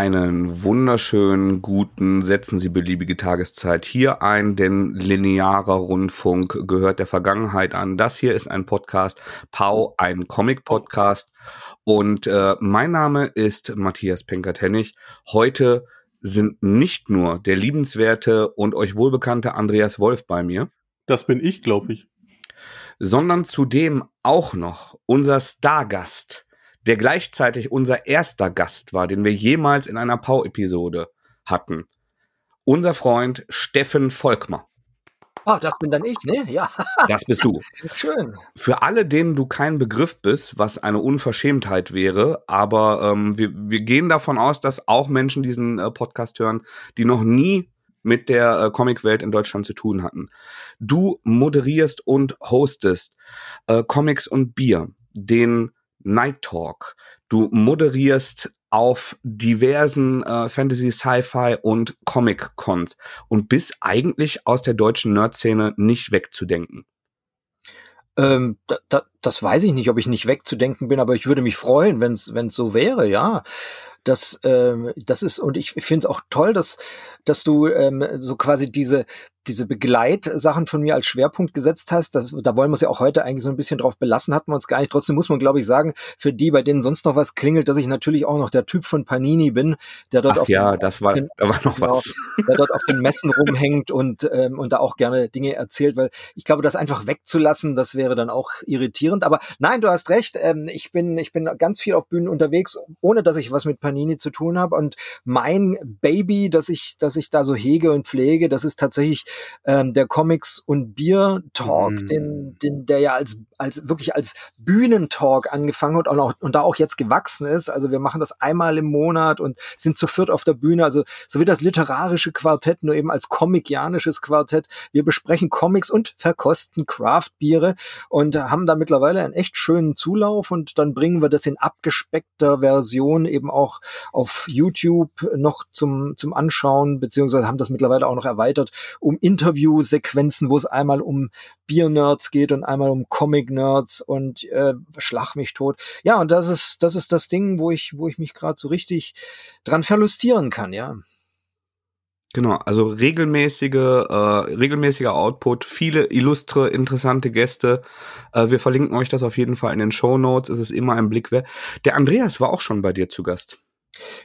Einen wunderschönen guten, setzen Sie beliebige Tageszeit hier ein, denn linearer Rundfunk gehört der Vergangenheit an. Das hier ist ein Podcast, Pau, ein Comic-Podcast. Und äh, mein Name ist Matthias Penkert-Hennig. Heute sind nicht nur der liebenswerte und euch wohlbekannte Andreas Wolf bei mir. Das bin ich, glaube ich. Sondern zudem auch noch unser Stargast der gleichzeitig unser erster Gast war, den wir jemals in einer Pau-Episode hatten. Unser Freund Steffen Volkmar. Ah, das bin dann ich, ne? Ja. Das bist du. Schön. Für alle, denen du kein Begriff bist, was eine Unverschämtheit wäre, aber ähm, wir, wir gehen davon aus, dass auch Menschen diesen äh, Podcast hören, die noch nie mit der äh, Comicwelt in Deutschland zu tun hatten. Du moderierst und hostest äh, Comics und Bier, den Night Talk. Du moderierst auf diversen äh, Fantasy, Sci-Fi und Comic-Cons und bist eigentlich aus der deutschen Nerd-Szene nicht wegzudenken. Ähm, da, da, das weiß ich nicht, ob ich nicht wegzudenken bin, aber ich würde mich freuen, wenn es so wäre, ja. Das, ähm, das ist, und ich finde es auch toll, dass, dass du ähm, so quasi diese, diese Begleitsachen von mir als Schwerpunkt gesetzt hast, das, da wollen wir es ja auch heute eigentlich so ein bisschen drauf belassen, hatten wir uns gar nicht. Trotzdem muss man, glaube ich, sagen, für die, bei denen sonst noch was klingelt, dass ich natürlich auch noch der Typ von Panini bin, der dort Ach auf ja, den, das war, den, da war noch genau, was. Der dort auf den Messen rumhängt und, ähm, und da auch gerne Dinge erzählt, weil ich glaube, das einfach wegzulassen, das wäre dann auch irritierend. Aber nein, du hast recht, ähm, ich bin, ich bin ganz viel auf Bühnen unterwegs, ohne dass ich was mit Panini zu tun habe. Und mein Baby, das ich, das ich da so hege und pflege, das ist tatsächlich ähm, der Comics und Bier Talk, mhm. den, den, der ja als, als wirklich als Bühnentalk angefangen hat und, auch, und da auch jetzt gewachsen ist. Also wir machen das einmal im Monat und sind zu viert auf der Bühne. Also so wie das literarische Quartett, nur eben als komickianisches Quartett. Wir besprechen Comics und verkosten Craft-Biere und haben da mittlerweile einen echt schönen Zulauf und dann bringen wir das in abgespeckter Version eben auch auf YouTube noch zum, zum Anschauen, beziehungsweise haben das mittlerweile auch noch erweitert um Interviewsequenzen, wo es einmal um Bier-Nerds geht und einmal um Comic-Nerds und äh, schlag mich tot. Ja, und das ist, das ist das Ding, wo ich, wo ich mich gerade so richtig dran verlustieren kann, ja. Genau, also regelmäßige, äh, regelmäßiger Output, viele illustre, interessante Gäste. Äh, wir verlinken euch das auf jeden Fall in den Show Notes. Es ist immer ein Blick wert. Der Andreas war auch schon bei dir zu Gast.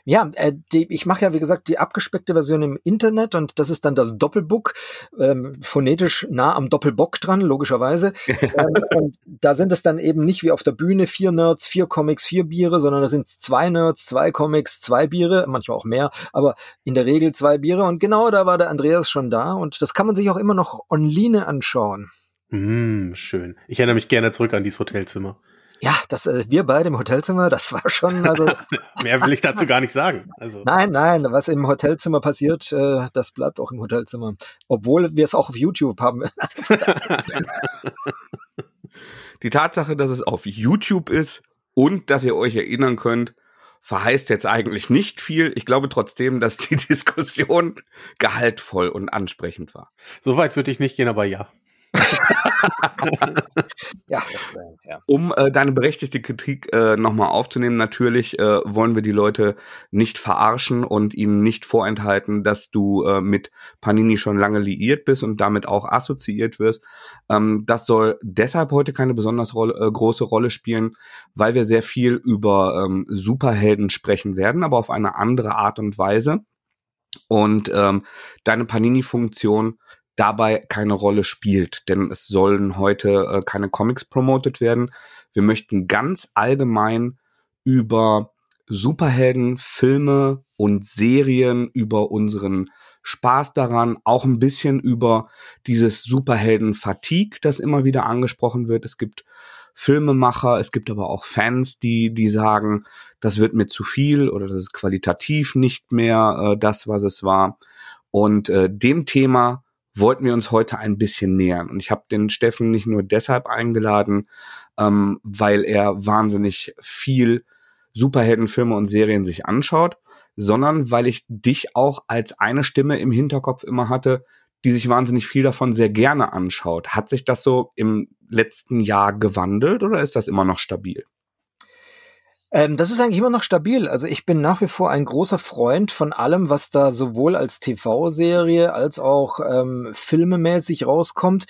Ja, äh, die, ich mache ja wie gesagt die abgespeckte Version im Internet und das ist dann das Doppelbook, ähm, phonetisch nah am Doppelbock dran, logischerweise. ähm, und da sind es dann eben nicht wie auf der Bühne vier Nerds, vier Comics, vier Biere, sondern da sind zwei Nerds, zwei Comics, zwei Biere, manchmal auch mehr, aber in der Regel zwei Biere. Und genau da war der Andreas schon da und das kann man sich auch immer noch online anschauen. Mm, schön. Ich erinnere mich gerne zurück an dieses Hotelzimmer. Ja, das äh, wir beide im Hotelzimmer, das war schon also mehr will ich dazu gar nicht sagen. Also nein, nein, was im Hotelzimmer passiert, äh, das bleibt auch im Hotelzimmer, obwohl wir es auch auf YouTube haben. Die Tatsache, dass es auf YouTube ist und dass ihr euch erinnern könnt, verheißt jetzt eigentlich nicht viel. Ich glaube trotzdem, dass die Diskussion gehaltvoll und ansprechend war. Soweit würde ich nicht gehen, aber ja. ja, Um äh, deine berechtigte Kritik äh, nochmal aufzunehmen, natürlich äh, wollen wir die Leute nicht verarschen und ihnen nicht vorenthalten, dass du äh, mit Panini schon lange liiert bist und damit auch assoziiert wirst. Ähm, das soll deshalb heute keine besonders rolle, äh, große Rolle spielen, weil wir sehr viel über ähm, Superhelden sprechen werden, aber auf eine andere Art und Weise. Und ähm, deine Panini-Funktion dabei keine Rolle spielt, denn es sollen heute äh, keine Comics promotet werden. Wir möchten ganz allgemein über Superhelden, Filme und Serien, über unseren Spaß daran, auch ein bisschen über dieses Superhelden-Fatigue, das immer wieder angesprochen wird. Es gibt Filmemacher, es gibt aber auch Fans, die, die sagen, das wird mir zu viel oder das ist qualitativ nicht mehr äh, das, was es war. Und äh, dem Thema wollten wir uns heute ein bisschen nähern. Und ich habe den Steffen nicht nur deshalb eingeladen, ähm, weil er wahnsinnig viel Superheldenfilme und Serien sich anschaut, sondern weil ich dich auch als eine Stimme im Hinterkopf immer hatte, die sich wahnsinnig viel davon sehr gerne anschaut. Hat sich das so im letzten Jahr gewandelt oder ist das immer noch stabil? Ähm, das ist eigentlich immer noch stabil. Also ich bin nach wie vor ein großer Freund von allem, was da sowohl als TV-Serie als auch ähm, filmemäßig rauskommt.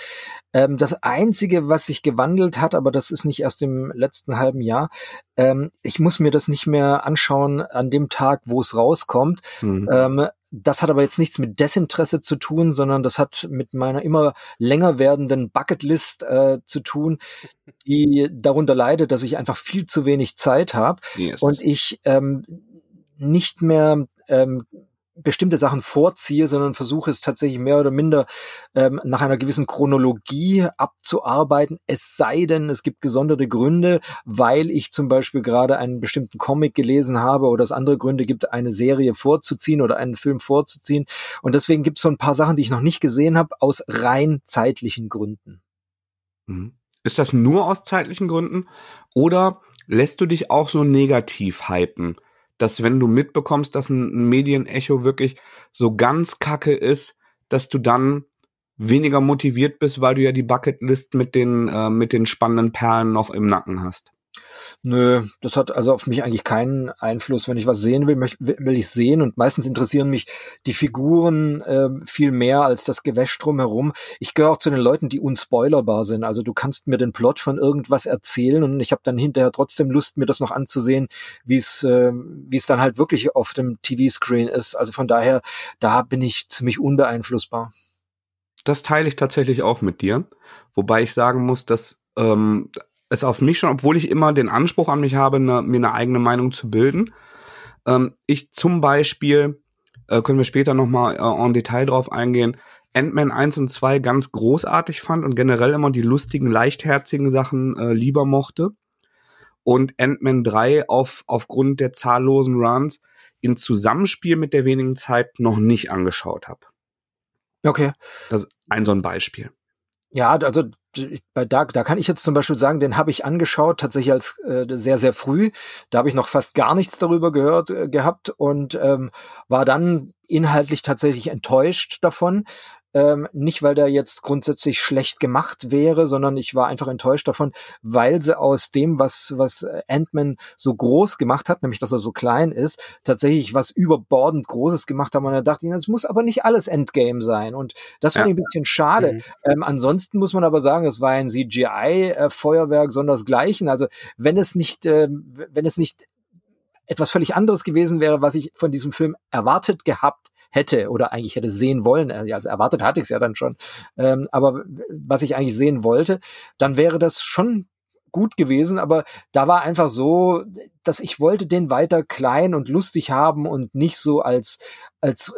Ähm, das Einzige, was sich gewandelt hat, aber das ist nicht erst im letzten halben Jahr, ähm, ich muss mir das nicht mehr anschauen an dem Tag, wo es rauskommt. Mhm. Das hat aber jetzt nichts mit Desinteresse zu tun, sondern das hat mit meiner immer länger werdenden Bucketlist äh, zu tun, die darunter leidet, dass ich einfach viel zu wenig Zeit habe yes. und ich ähm, nicht mehr ähm, bestimmte Sachen vorziehe, sondern versuche es tatsächlich mehr oder minder ähm, nach einer gewissen Chronologie abzuarbeiten. Es sei denn, es gibt gesonderte Gründe, weil ich zum Beispiel gerade einen bestimmten Comic gelesen habe oder es andere Gründe gibt, eine Serie vorzuziehen oder einen Film vorzuziehen. Und deswegen gibt es so ein paar Sachen, die ich noch nicht gesehen habe, aus rein zeitlichen Gründen. Mhm. Ist das nur aus zeitlichen Gründen oder lässt du dich auch so negativ hypen? Dass wenn du mitbekommst, dass ein Medienecho wirklich so ganz kacke ist, dass du dann weniger motiviert bist, weil du ja die Bucketlist mit den, äh, mit den spannenden Perlen noch im Nacken hast. Nö, das hat also auf mich eigentlich keinen Einfluss. Wenn ich was sehen will, will ich sehen und meistens interessieren mich die Figuren äh, viel mehr als das Gewäsch drumherum. Ich gehöre auch zu den Leuten, die unspoilerbar sind. Also du kannst mir den Plot von irgendwas erzählen und ich habe dann hinterher trotzdem Lust, mir das noch anzusehen, wie es äh, wie es dann halt wirklich auf dem TV-Screen ist. Also von daher, da bin ich ziemlich unbeeinflussbar. Das teile ich tatsächlich auch mit dir, wobei ich sagen muss, dass ähm, es auf mich schon, obwohl ich immer den Anspruch an mich habe, ne, mir eine eigene Meinung zu bilden. Ähm, ich zum Beispiel, äh, können wir später nochmal äh, en Detail drauf eingehen, Ant-Man 1 und 2 ganz großartig fand und generell immer die lustigen, leichtherzigen Sachen äh, lieber mochte. Und Ant-Man 3 auf, aufgrund der zahllosen Runs in Zusammenspiel mit der wenigen Zeit noch nicht angeschaut habe. Okay. Das ist ein so ein Beispiel. Ja, also bei da, da kann ich jetzt zum Beispiel sagen, den habe ich angeschaut, tatsächlich als äh, sehr, sehr früh. Da habe ich noch fast gar nichts darüber gehört äh, gehabt und ähm, war dann inhaltlich tatsächlich enttäuscht davon. Ähm, nicht, weil der jetzt grundsätzlich schlecht gemacht wäre, sondern ich war einfach enttäuscht davon, weil sie aus dem, was, was Ant-Man so groß gemacht hat, nämlich dass er so klein ist, tatsächlich was überbordend Großes gemacht haben. Und da dachte das muss aber nicht alles Endgame sein. Und das fand ja. ich ein bisschen schade. Mhm. Ähm, ansonsten muss man aber sagen, es war ein CGI-Feuerwerk, äh, sondersgleichen. Also wenn es nicht, äh, wenn es nicht etwas völlig anderes gewesen wäre, was ich von diesem Film erwartet gehabt hätte oder eigentlich hätte sehen wollen, äh, also erwartet hatte ich es ja dann schon, ähm, aber was ich eigentlich sehen wollte, dann wäre das schon gut gewesen, aber da war einfach so, dass ich wollte den weiter klein und lustig haben und nicht so als als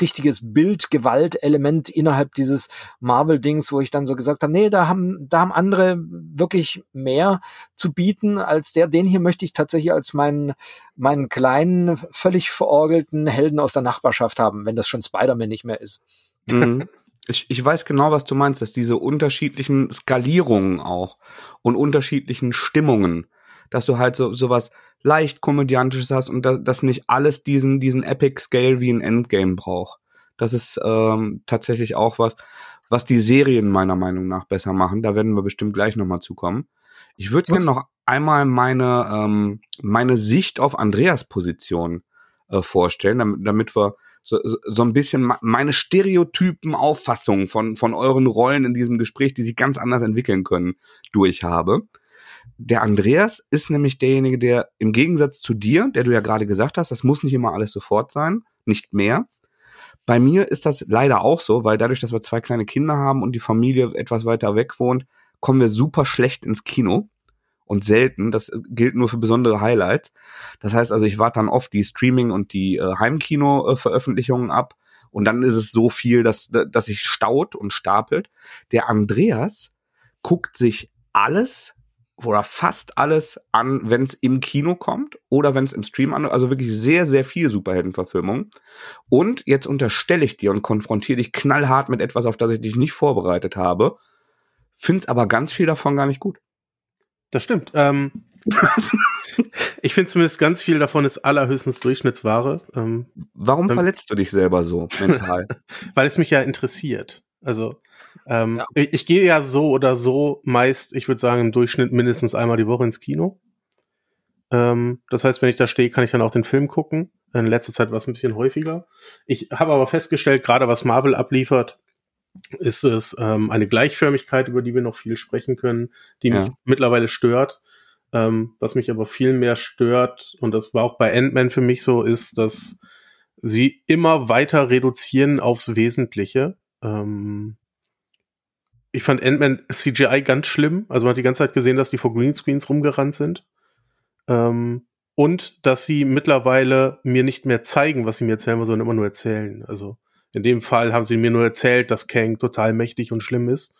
richtiges Bildgewaltelement innerhalb dieses Marvel-Dings, wo ich dann so gesagt habe, nee, da haben, da haben andere wirklich mehr zu bieten als der. Den hier möchte ich tatsächlich als meinen, meinen kleinen, völlig verorgelten Helden aus der Nachbarschaft haben, wenn das schon Spider-Man nicht mehr ist. Mhm. Ich, ich weiß genau, was du meinst, dass diese unterschiedlichen Skalierungen auch und unterschiedlichen Stimmungen, dass du halt so sowas leicht komödiantisches hast und da, dass nicht alles diesen diesen Epic Scale wie ein Endgame braucht. Das ist ähm, tatsächlich auch was, was die Serien meiner Meinung nach besser machen. Da werden wir bestimmt gleich nochmal zukommen. Ich würde gerne noch einmal meine ähm, meine Sicht auf Andreas Position äh, vorstellen, damit, damit wir so, so ein bisschen meine stereotypen Auffassungen von, von euren Rollen in diesem Gespräch, die sich ganz anders entwickeln können, durch habe. Der Andreas ist nämlich derjenige, der im Gegensatz zu dir, der du ja gerade gesagt hast, das muss nicht immer alles sofort sein, nicht mehr. Bei mir ist das leider auch so, weil dadurch, dass wir zwei kleine Kinder haben und die Familie etwas weiter weg wohnt, kommen wir super schlecht ins Kino und selten. Das gilt nur für besondere Highlights. Das heißt also, ich warte dann oft die Streaming- und die äh, Heimkino-Veröffentlichungen ab. Und dann ist es so viel, dass, dass sich staut und stapelt. Der Andreas guckt sich alles oder fast alles an, wenn es im Kino kommt oder wenn es im Stream an, also wirklich sehr, sehr viel Superheldenverfilmung. Und jetzt unterstelle ich dir und konfrontiere dich knallhart mit etwas, auf das ich dich nicht vorbereitet habe, find's aber ganz viel davon gar nicht gut. Das stimmt. Ähm, ich finde zumindest ganz viel davon ist allerhöchstens Durchschnittsware. Ähm, Warum ähm, verletzt du dich selber so mental? Weil es mich ja interessiert. Also ähm, ja. ich, ich gehe ja so oder so meist, ich würde sagen, im Durchschnitt mindestens einmal die Woche ins Kino. Ähm, das heißt, wenn ich da stehe, kann ich dann auch den Film gucken. In letzter Zeit war es ein bisschen häufiger. Ich habe aber festgestellt, gerade was Marvel abliefert, ist es ähm, eine Gleichförmigkeit, über die wir noch viel sprechen können, die ja. mich mittlerweile stört. Ähm, was mich aber viel mehr stört, und das war auch bei Ant-Man für mich so, ist, dass sie immer weiter reduzieren aufs Wesentliche. Ähm, ich fand Ant-Man CGI ganz schlimm. Also man hat die ganze Zeit gesehen, dass die vor Greenscreens rumgerannt sind. Ähm, und dass sie mittlerweile mir nicht mehr zeigen, was sie mir erzählen, sondern immer nur erzählen. Also in dem Fall haben sie mir nur erzählt, dass Kang total mächtig und schlimm ist.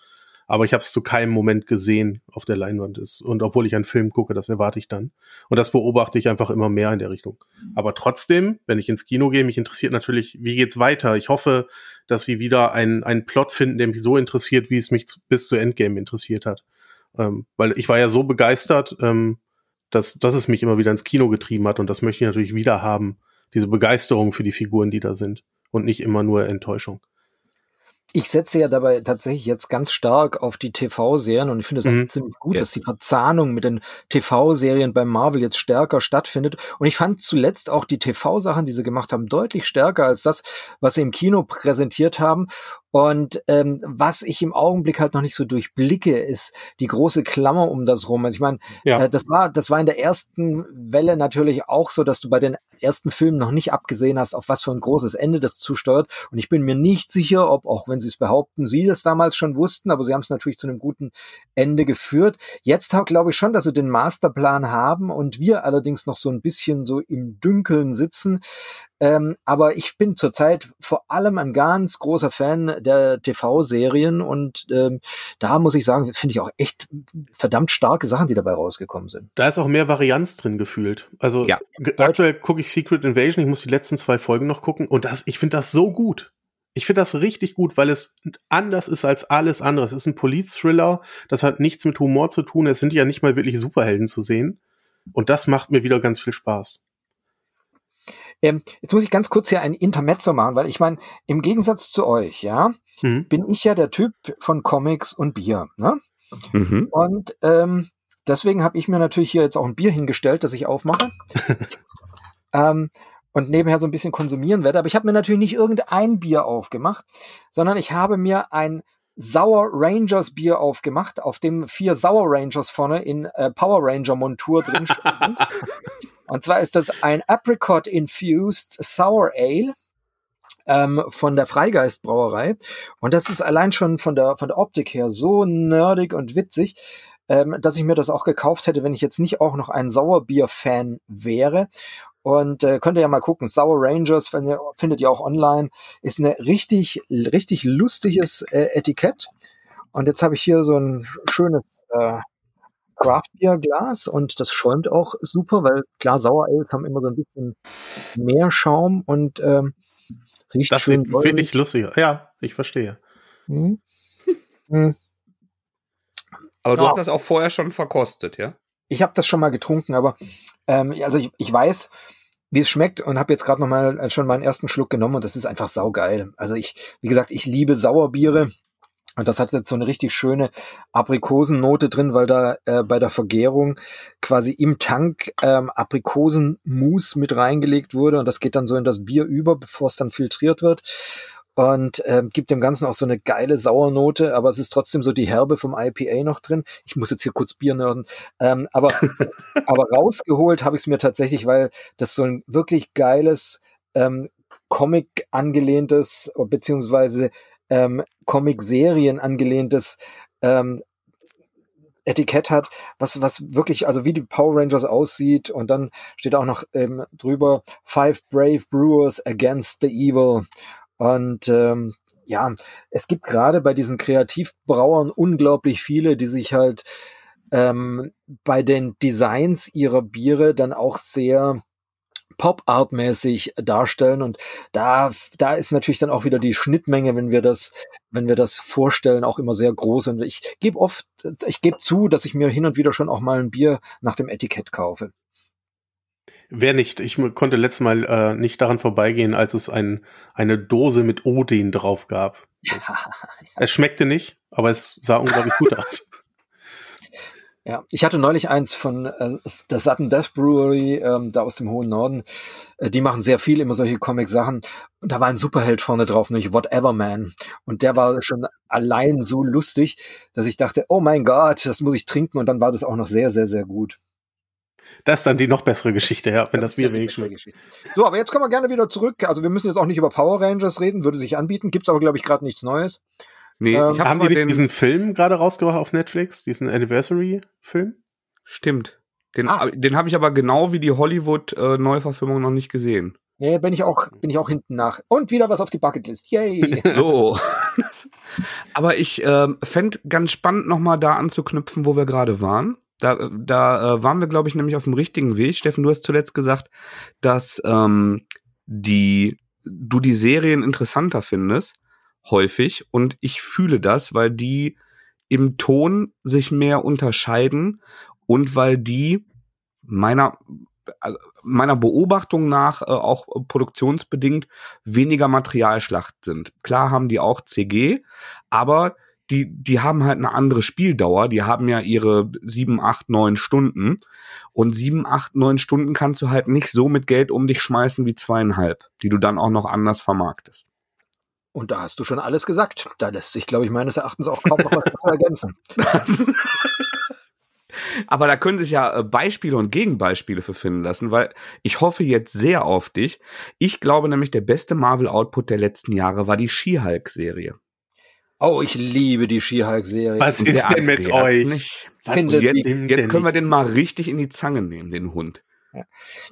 Aber ich habe es zu keinem Moment gesehen auf der Leinwand ist. Und obwohl ich einen Film gucke, das erwarte ich dann. Und das beobachte ich einfach immer mehr in der Richtung. Aber trotzdem, wenn ich ins Kino gehe, mich interessiert natürlich, wie geht's weiter? Ich hoffe, dass sie wieder einen, einen Plot finden, der mich so interessiert, wie es mich bis zu Endgame interessiert hat. Ähm, weil ich war ja so begeistert, ähm, dass, dass es mich immer wieder ins Kino getrieben hat und das möchte ich natürlich wieder haben. Diese Begeisterung für die Figuren, die da sind und nicht immer nur Enttäuschung. Ich setze ja dabei tatsächlich jetzt ganz stark auf die TV-Serien und ich finde es mhm. ziemlich gut, ja. dass die Verzahnung mit den TV-Serien beim Marvel jetzt stärker stattfindet. Und ich fand zuletzt auch die TV-Sachen, die sie gemacht haben, deutlich stärker als das, was sie im Kino präsentiert haben. Und ähm, was ich im Augenblick halt noch nicht so durchblicke, ist die große Klammer um das rum. Also ich meine, ja. äh, das war das war in der ersten Welle natürlich auch so, dass du bei den ersten Filmen noch nicht abgesehen hast, auf was für ein großes Ende das zusteuert. Und ich bin mir nicht sicher, ob, auch wenn sie es behaupten, sie das damals schon wussten, aber sie haben es natürlich zu einem guten Ende geführt. Jetzt glaube ich schon, dass sie den Masterplan haben und wir allerdings noch so ein bisschen so im Dünkeln sitzen. Ähm, aber ich bin zurzeit vor allem ein ganz großer Fan der TV-Serien und ähm, da muss ich sagen, finde ich auch echt verdammt starke Sachen, die dabei rausgekommen sind. Da ist auch mehr Varianz drin gefühlt. Also ja. aktuell gucke ich Secret Invasion, ich muss die letzten zwei Folgen noch gucken und das, ich finde das so gut. Ich finde das richtig gut, weil es anders ist als alles andere. Es ist ein Police-Thriller, das hat nichts mit Humor zu tun. Es sind ja nicht mal wirklich Superhelden zu sehen. Und das macht mir wieder ganz viel Spaß. Ähm, jetzt muss ich ganz kurz hier ein Intermezzo machen, weil ich meine, im Gegensatz zu euch, ja, mhm. bin ich ja der Typ von Comics und Bier. Ne? Mhm. Und ähm, deswegen habe ich mir natürlich hier jetzt auch ein Bier hingestellt, das ich aufmache. ähm, und nebenher so ein bisschen konsumieren werde. Aber ich habe mir natürlich nicht irgendein Bier aufgemacht, sondern ich habe mir ein Sour Rangers Bier aufgemacht, auf dem vier Sour Rangers vorne in äh, Power Ranger Montur drin stehen. Und zwar ist das ein Apricot Infused Sour Ale ähm, von der Freigeist Brauerei. Und das ist allein schon von der, von der Optik her so nerdig und witzig, ähm, dass ich mir das auch gekauft hätte, wenn ich jetzt nicht auch noch ein Sauerbier-Fan wäre. Und äh, könnt ihr ja mal gucken, Sour Rangers wenn ihr, findet ihr auch online. Ist eine richtig, richtig lustiges äh, Etikett. Und jetzt habe ich hier so ein schönes äh, Craft Beer Glas und das schäumt auch super, weil klar, Sauer Ales haben immer so ein bisschen mehr Schaum und ähm, riecht das schön. Das finde ich lustig. Ja, ich verstehe. Hm. Hm. Aber du ja. hast das auch vorher schon verkostet, ja? Ich habe das schon mal getrunken, aber ähm, also ich, ich weiß, wie es schmeckt und habe jetzt gerade noch mal äh, schon meinen ersten Schluck genommen und das ist einfach saugeil. Also ich, wie gesagt, ich liebe Sauerbiere und das hat jetzt so eine richtig schöne Aprikosennote drin, weil da äh, bei der Vergärung quasi im Tank ähm, Aprikosenmus mit reingelegt wurde und das geht dann so in das Bier über, bevor es dann filtriert wird und ähm, gibt dem Ganzen auch so eine geile Sauernote, aber es ist trotzdem so die Herbe vom IPA noch drin. Ich muss jetzt hier kurz Bier nörden, ähm, aber aber rausgeholt habe ich es mir tatsächlich, weil das so ein wirklich geiles ähm, Comic angelehntes beziehungsweise ähm, Comic-Serien angelehntes ähm, Etikett hat, was, was wirklich, also wie die Power Rangers aussieht. Und dann steht auch noch ähm, drüber Five Brave Brewers Against the Evil und ähm, ja, es gibt gerade bei diesen Kreativbrauern unglaublich viele, die sich halt ähm, bei den Designs ihrer Biere dann auch sehr Pop-Art-mäßig darstellen und da da ist natürlich dann auch wieder die Schnittmenge, wenn wir das wenn wir das vorstellen, auch immer sehr groß und ich gebe oft ich gebe zu, dass ich mir hin und wieder schon auch mal ein Bier nach dem Etikett kaufe. Wer nicht? Ich konnte letztes Mal äh, nicht daran vorbeigehen, als es ein, eine Dose mit Odin drauf gab. Ja, ja. Es schmeckte nicht, aber es sah unglaublich gut aus. Ja, ich hatte neulich eins von äh, der Sudden Death Brewery, ähm, da aus dem hohen Norden. Äh, die machen sehr viel immer solche Comic-Sachen. Und da war ein Superheld vorne drauf, nämlich Whatever Man. Und der war schon allein so lustig, dass ich dachte, oh mein Gott, das muss ich trinken. Und dann war das auch noch sehr, sehr, sehr gut. Das ist dann die noch bessere Geschichte, ja, wenn das, das Bier wenig schmeckt. So, aber jetzt kommen wir gerne wieder zurück. Also wir müssen jetzt auch nicht über Power Rangers reden, würde sich anbieten. Gibt's aber, glaube ich, gerade nichts Neues. Nee, ähm, ich hab haben die den, diesen Film gerade rausgebracht auf Netflix, diesen Anniversary-Film? Stimmt. Den, ah. den habe ich aber genau wie die Hollywood-Neuverfilmung äh, noch nicht gesehen. Nee, bin ich auch, bin ich auch hinten nach. Und wieder was auf die Bucketlist. Yay! so. aber ich äh, fände ganz spannend, nochmal da anzuknüpfen, wo wir gerade waren. Da, da äh, waren wir, glaube ich, nämlich auf dem richtigen Weg. Steffen, du hast zuletzt gesagt, dass ähm, die, du die Serien interessanter findest häufig und ich fühle das, weil die im Ton sich mehr unterscheiden und weil die meiner also meiner Beobachtung nach äh, auch produktionsbedingt weniger Materialschlacht sind. Klar haben die auch CG, aber die, die haben halt eine andere Spieldauer. Die haben ja ihre sieben, acht, neun Stunden. Und sieben, acht, neun Stunden kannst du halt nicht so mit Geld um dich schmeißen wie zweieinhalb, die du dann auch noch anders vermarktest. Und da hast du schon alles gesagt. Da lässt sich, glaube ich, meines Erachtens auch kaum noch was ergänzen. Aber da können sich ja äh, Beispiele und Gegenbeispiele für finden lassen, weil ich hoffe jetzt sehr auf dich. Ich glaube nämlich, der beste Marvel-Output der letzten Jahre war die She-Hulk-Serie. Oh, ich liebe die She-Hulk-Serie. Was ist denn mit euch? Jetzt, jetzt können wir den mal richtig in die Zange nehmen, den Hund. Ja.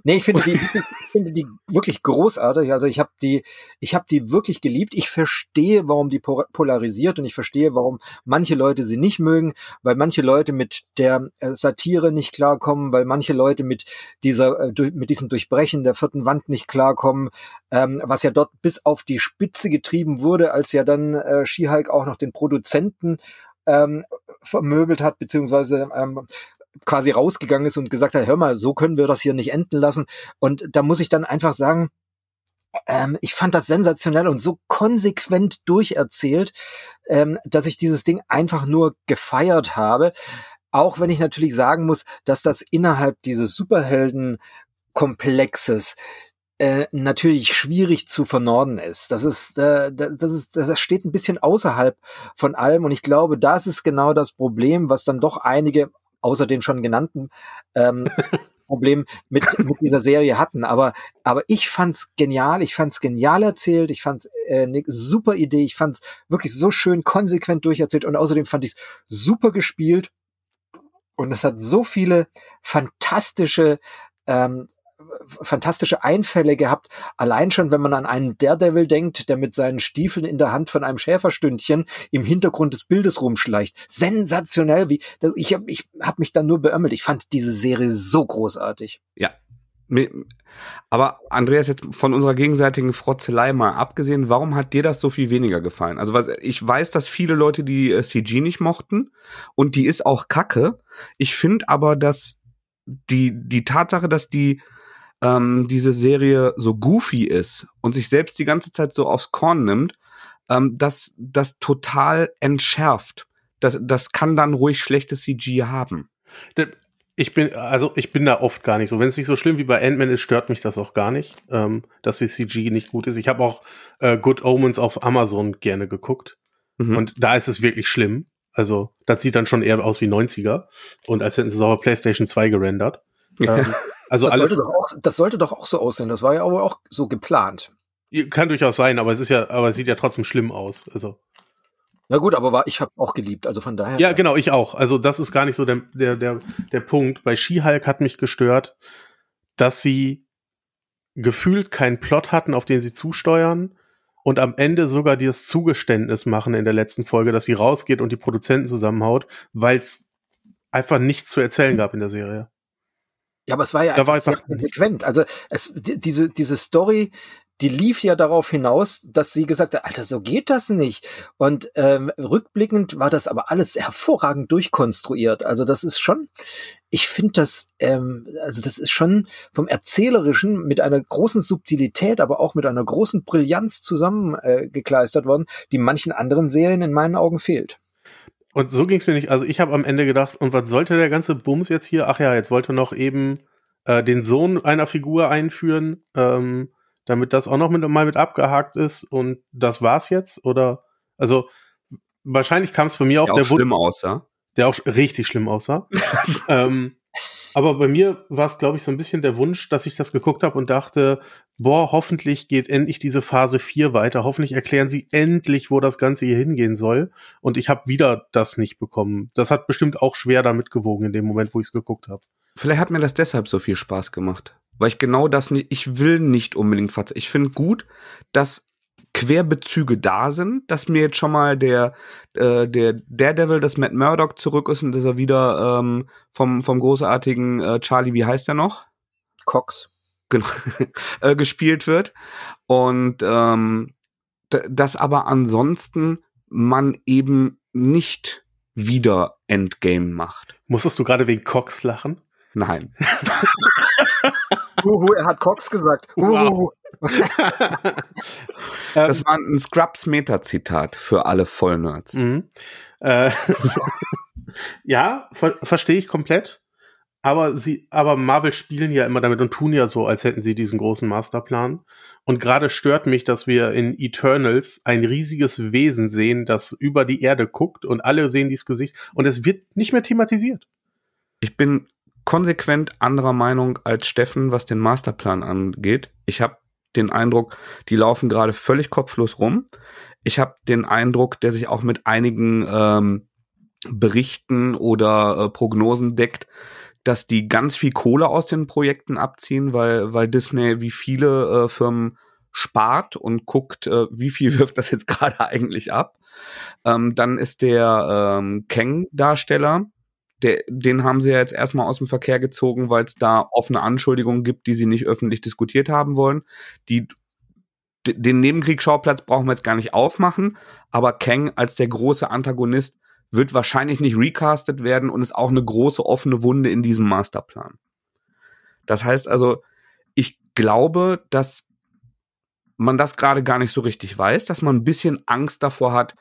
Nee, ich finde die, ich finde die wirklich großartig. Also ich habe die, ich habe die wirklich geliebt. Ich verstehe, warum die polarisiert und ich verstehe, warum manche Leute sie nicht mögen, weil manche Leute mit der äh, Satire nicht klarkommen, weil manche Leute mit dieser, äh, mit diesem Durchbrechen der vierten Wand nicht klarkommen, ähm, was ja dort bis auf die Spitze getrieben wurde, als ja dann äh, Skihulk auch noch den Produzenten ähm, vermöbelt hat, beziehungsweise ähm, quasi rausgegangen ist und gesagt hat, hör mal, so können wir das hier nicht enden lassen. Und da muss ich dann einfach sagen, ähm, ich fand das sensationell und so konsequent durcherzählt, ähm, dass ich dieses Ding einfach nur gefeiert habe. Auch wenn ich natürlich sagen muss, dass das innerhalb dieses Superhelden-Komplexes äh, natürlich schwierig zu vernorden ist. Das ist, äh, das ist, das steht ein bisschen außerhalb von allem und ich glaube, das ist genau das Problem, was dann doch einige außer den schon genannten ähm, Problem mit, mit dieser Serie hatten. Aber, aber ich fand's genial, ich fand's genial erzählt, ich fand's äh, eine super Idee, ich fand's wirklich so schön konsequent durcherzählt und außerdem fand ich's super gespielt. Und es hat so viele fantastische ähm, fantastische Einfälle gehabt. Allein schon, wenn man an einen Daredevil denkt, der mit seinen Stiefeln in der Hand von einem Schäferstündchen im Hintergrund des Bildes rumschleicht. Sensationell, wie das, ich habe ich hab mich da nur beömmelt. Ich fand diese Serie so großartig. Ja. Aber Andreas, jetzt von unserer gegenseitigen Frotzelei mal abgesehen, warum hat dir das so viel weniger gefallen? Also ich weiß, dass viele Leute die äh, CG nicht mochten und die ist auch kacke. Ich finde aber, dass die, die Tatsache, dass die ähm, diese Serie so goofy ist und sich selbst die ganze Zeit so aufs Korn nimmt, ähm, das, das total entschärft. Das, das kann dann ruhig schlechtes CG haben. Ich bin, also ich bin da oft gar nicht so. Wenn es nicht so schlimm wie bei Ant-Man ist, stört mich das auch gar nicht, ähm, dass die CG nicht gut ist. Ich habe auch äh, Good Omens auf Amazon gerne geguckt. Mhm. Und da ist es wirklich schlimm. Also, das sieht dann schon eher aus wie 90er. Und als hätten sie es auf der PlayStation 2 gerendert. ähm, also das alles. Sollte doch auch, das sollte doch auch so aussehen. Das war ja aber auch so geplant. Kann durchaus sein, aber es ist ja, aber es sieht ja trotzdem schlimm aus. Also. Na gut, aber war, ich habe auch geliebt, also von daher. Ja, genau, ich auch. Also das ist gar nicht so der, der, der, der Punkt. Bei She-Hulk hat mich gestört, dass sie gefühlt keinen Plot hatten, auf den sie zusteuern und am Ende sogar dieses Zugeständnis machen in der letzten Folge, dass sie rausgeht und die Produzenten zusammenhaut, weil es einfach nichts zu erzählen gab in der Serie. Ja, aber es war ja da war sehr konsequent. Also es, diese, diese Story, die lief ja darauf hinaus, dass sie gesagt hat, Alter, so geht das nicht. Und ähm, rückblickend war das aber alles hervorragend durchkonstruiert. Also das ist schon, ich finde das, ähm, also das ist schon vom Erzählerischen mit einer großen Subtilität, aber auch mit einer großen Brillanz zusammengekleistert äh, worden, die manchen anderen Serien in meinen Augen fehlt. Und so ging es mir nicht. Also ich habe am Ende gedacht, und was sollte der ganze Bums jetzt hier? Ach ja, jetzt wollte noch eben äh, den Sohn einer Figur einführen, ähm, damit das auch noch mit, mal mit abgehakt ist. Und das war's jetzt? Oder also wahrscheinlich kam es bei mir auch der, der auch schlimm aussah. Der auch richtig schlimm aussah. ähm, aber bei mir war es, glaube ich, so ein bisschen der Wunsch, dass ich das geguckt habe und dachte, boah, hoffentlich geht endlich diese Phase 4 weiter. Hoffentlich erklären sie endlich, wo das Ganze hier hingehen soll. Und ich habe wieder das nicht bekommen. Das hat bestimmt auch schwer damit gewogen in dem Moment, wo ich es geguckt habe. Vielleicht hat mir das deshalb so viel Spaß gemacht. Weil ich genau das nicht, ich will nicht unbedingt. Ich finde gut, dass Querbezüge da sind, dass mir jetzt schon mal der äh, der Daredevil, dass Matt Murdock zurück ist und dass er wieder ähm, vom vom großartigen äh, Charlie, wie heißt der noch? Cox. Genau, äh, gespielt wird und ähm, dass aber ansonsten man eben nicht wieder Endgame macht. Musstest du gerade wegen Cox lachen? Nein. Uhu, er hat Cox gesagt. Uhu. Wow. das war ein Scrubs-Meta-Zitat für alle Vollnerds. Mhm. Äh, ja, ver verstehe ich komplett. Aber sie, aber Marvel spielen ja immer damit und tun ja so, als hätten sie diesen großen Masterplan. Und gerade stört mich, dass wir in Eternals ein riesiges Wesen sehen, das über die Erde guckt und alle sehen dieses Gesicht und es wird nicht mehr thematisiert. Ich bin konsequent anderer Meinung als Steffen, was den Masterplan angeht. Ich habe den Eindruck, die laufen gerade völlig kopflos rum. Ich habe den Eindruck, der sich auch mit einigen ähm, Berichten oder äh, Prognosen deckt, dass die ganz viel Kohle aus den Projekten abziehen, weil, weil Disney wie viele äh, Firmen spart und guckt, äh, wie viel wirft das jetzt gerade eigentlich ab. Ähm, dann ist der ähm, Kang-Darsteller, der, den haben sie ja jetzt erstmal aus dem Verkehr gezogen, weil es da offene Anschuldigungen gibt, die sie nicht öffentlich diskutiert haben wollen. Die, den Nebenkriegsschauplatz brauchen wir jetzt gar nicht aufmachen, aber Kang als der große Antagonist wird wahrscheinlich nicht recastet werden und ist auch eine große offene Wunde in diesem Masterplan. Das heißt also, ich glaube, dass man das gerade gar nicht so richtig weiß, dass man ein bisschen Angst davor hat,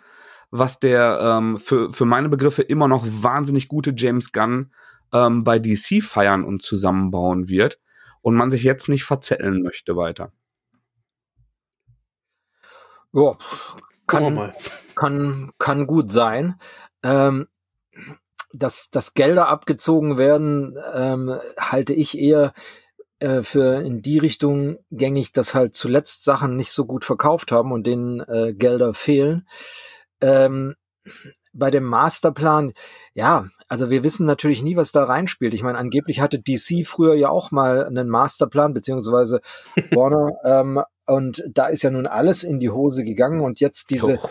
was der ähm, für, für meine Begriffe immer noch wahnsinnig gute James Gunn ähm, bei DC feiern und zusammenbauen wird und man sich jetzt nicht verzetteln möchte weiter. Ja, kann, kann, kann gut sein. Ähm, dass, dass Gelder abgezogen werden, ähm, halte ich eher äh, für in die Richtung gängig, dass halt zuletzt Sachen nicht so gut verkauft haben und denen äh, Gelder fehlen. Ähm, bei dem Masterplan, ja, also wir wissen natürlich nie, was da reinspielt. Ich meine, angeblich hatte DC früher ja auch mal einen Masterplan, beziehungsweise Warner, ähm, und da ist ja nun alles in die Hose gegangen und jetzt diese, oh.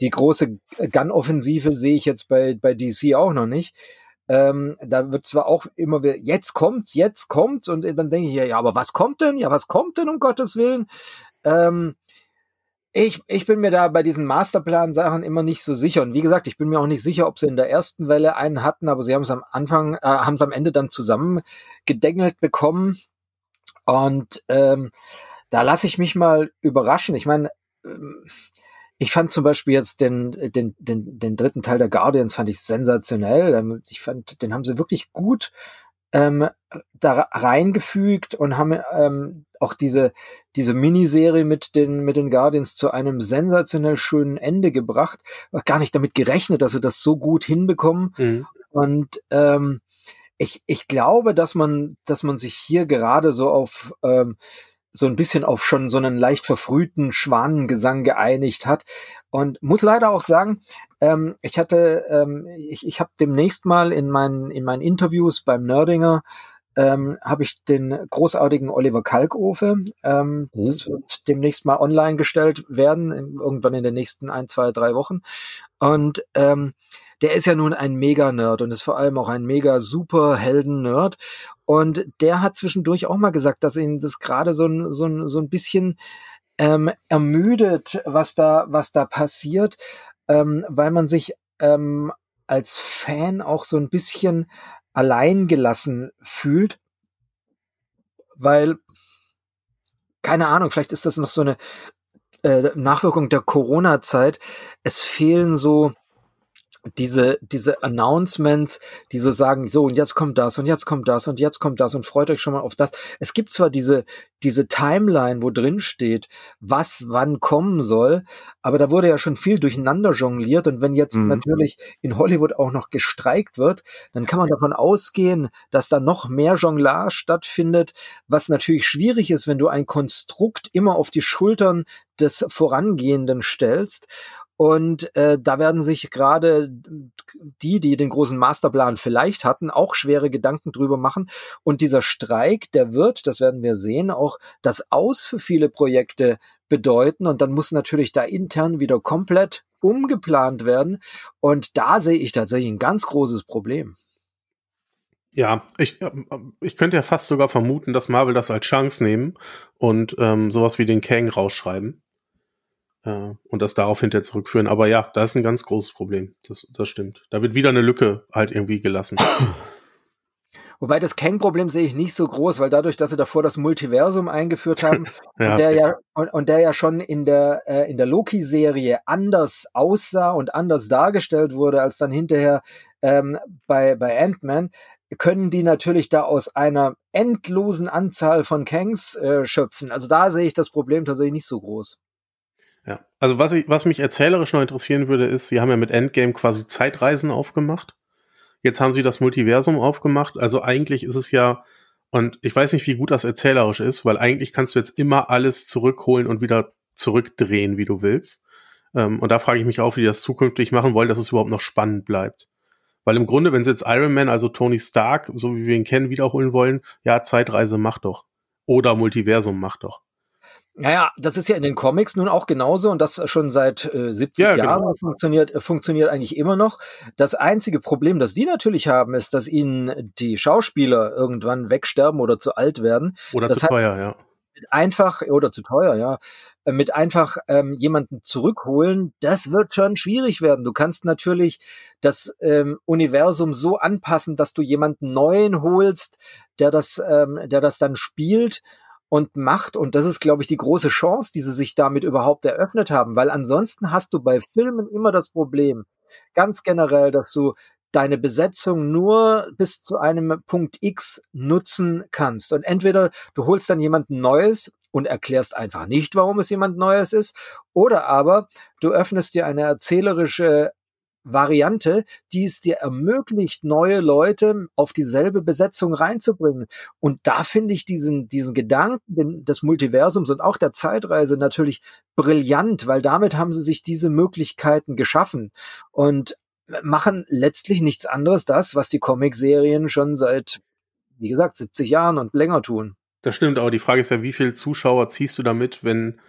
die große Gun-Offensive sehe ich jetzt bei, bei DC auch noch nicht. Ähm, da wird zwar auch immer wieder, jetzt kommt's, jetzt kommt's, und dann denke ich, ja, ja, aber was kommt denn? Ja, was kommt denn um Gottes Willen? Ähm, ich, ich bin mir da bei diesen Masterplan-Sachen immer nicht so sicher. Und wie gesagt, ich bin mir auch nicht sicher, ob sie in der ersten Welle einen hatten, aber sie haben es am Anfang, äh, haben es am Ende dann zusammen gedengelt bekommen. Und ähm, da lasse ich mich mal überraschen. Ich meine, ähm, ich fand zum Beispiel jetzt den, den, den, den dritten Teil der Guardians fand ich sensationell. Ähm, ich fand, den haben sie wirklich gut ähm, da reingefügt und haben ähm, auch diese diese Miniserie mit den mit den Guardians zu einem sensationell schönen Ende gebracht. Gar nicht damit gerechnet, dass sie das so gut hinbekommen. Mhm. Und ähm, ich ich glaube, dass man dass man sich hier gerade so auf ähm, so ein bisschen auf schon so einen leicht verfrühten Schwanengesang geeinigt hat. Und muss leider auch sagen, ähm, ich hatte, ähm, ich, ich habe demnächst mal in meinen, in meinen Interviews beim Nerdinger ähm, habe ich den großartigen Oliver Kalkofe. Ähm, oh. Das wird demnächst mal online gestellt werden, irgendwann in den nächsten ein, zwei, drei Wochen. Und ähm, der ist ja nun ein Mega-Nerd und ist vor allem auch ein mega super Helden-Nerd. Und der hat zwischendurch auch mal gesagt, dass ihn das gerade so ein, so ein, so ein bisschen ähm, ermüdet, was da, was da passiert, ähm, weil man sich ähm, als Fan auch so ein bisschen alleingelassen fühlt, weil keine Ahnung, vielleicht ist das noch so eine äh, Nachwirkung der Corona-Zeit. Es fehlen so diese, diese Announcements, die so sagen, so und jetzt kommt das und jetzt kommt das und jetzt kommt das und freut euch schon mal auf das. Es gibt zwar diese, diese Timeline, wo drin steht, was wann kommen soll, aber da wurde ja schon viel durcheinander jongliert und wenn jetzt mhm. natürlich in Hollywood auch noch gestreikt wird, dann kann man davon ausgehen, dass da noch mehr Jonglage stattfindet, was natürlich schwierig ist, wenn du ein Konstrukt immer auf die Schultern des Vorangehenden stellst. Und äh, da werden sich gerade die, die den großen Masterplan vielleicht hatten, auch schwere Gedanken drüber machen. Und dieser Streik, der wird, das werden wir sehen, auch das Aus für viele Projekte bedeuten. Und dann muss natürlich da intern wieder komplett umgeplant werden. Und da sehe ich tatsächlich ein ganz großes Problem. Ja, ich, äh, ich könnte ja fast sogar vermuten, dass Marvel das als Chance nehmen und ähm, sowas wie den Kang rausschreiben äh, und das darauf hinterher zurückführen. Aber ja, da ist ein ganz großes Problem. Das, das stimmt. Da wird wieder eine Lücke halt irgendwie gelassen. Wobei das Kang-Problem sehe ich nicht so groß, weil dadurch, dass sie davor das Multiversum eingeführt haben ja. und der ja und, und, der ja schon in der äh, in der Loki-Serie anders aussah und anders dargestellt wurde als dann hinterher ähm, bei bei Ant-Man, können die natürlich da aus einer endlosen Anzahl von Kangs äh, schöpfen. Also da sehe ich das Problem tatsächlich nicht so groß. Ja, also was, ich, was mich erzählerisch noch interessieren würde, ist, sie haben ja mit Endgame quasi Zeitreisen aufgemacht. Jetzt haben sie das Multiversum aufgemacht. Also eigentlich ist es ja, und ich weiß nicht, wie gut das erzählerisch ist, weil eigentlich kannst du jetzt immer alles zurückholen und wieder zurückdrehen, wie du willst. Ähm, und da frage ich mich auch, wie die das zukünftig machen wollen, dass es überhaupt noch spannend bleibt. Weil im Grunde, wenn sie jetzt Iron Man, also Tony Stark, so wie wir ihn kennen, wiederholen wollen, ja, Zeitreise mach doch. Oder Multiversum mach doch. Naja, das ist ja in den Comics nun auch genauso und das schon seit äh, 70 ja, Jahren genau. funktioniert, äh, funktioniert eigentlich immer noch. Das einzige Problem, das die natürlich haben, ist, dass ihnen die Schauspieler irgendwann wegsterben oder zu alt werden. Oder das zu teuer, ja. Einfach, oder zu teuer, ja. Äh, mit einfach ähm, jemanden zurückholen, das wird schon schwierig werden. Du kannst natürlich das ähm, Universum so anpassen, dass du jemanden neuen holst, der das, ähm, der das dann spielt und macht. Und das ist, glaube ich, die große Chance, die sie sich damit überhaupt eröffnet haben, weil ansonsten hast du bei Filmen immer das Problem, ganz generell, dass du deine Besetzung nur bis zu einem Punkt X nutzen kannst. Und entweder du holst dann jemanden Neues und erklärst einfach nicht, warum es jemand Neues ist, oder aber du öffnest dir eine erzählerische Variante, die es dir ermöglicht, neue Leute auf dieselbe Besetzung reinzubringen. Und da finde ich diesen, diesen Gedanken des Multiversums und auch der Zeitreise natürlich brillant, weil damit haben sie sich diese Möglichkeiten geschaffen und machen letztlich nichts anderes das, was die Comicserien schon seit, wie gesagt, 70 Jahren und länger tun. Das stimmt, aber die Frage ist ja, wie viel Zuschauer ziehst du damit, wenn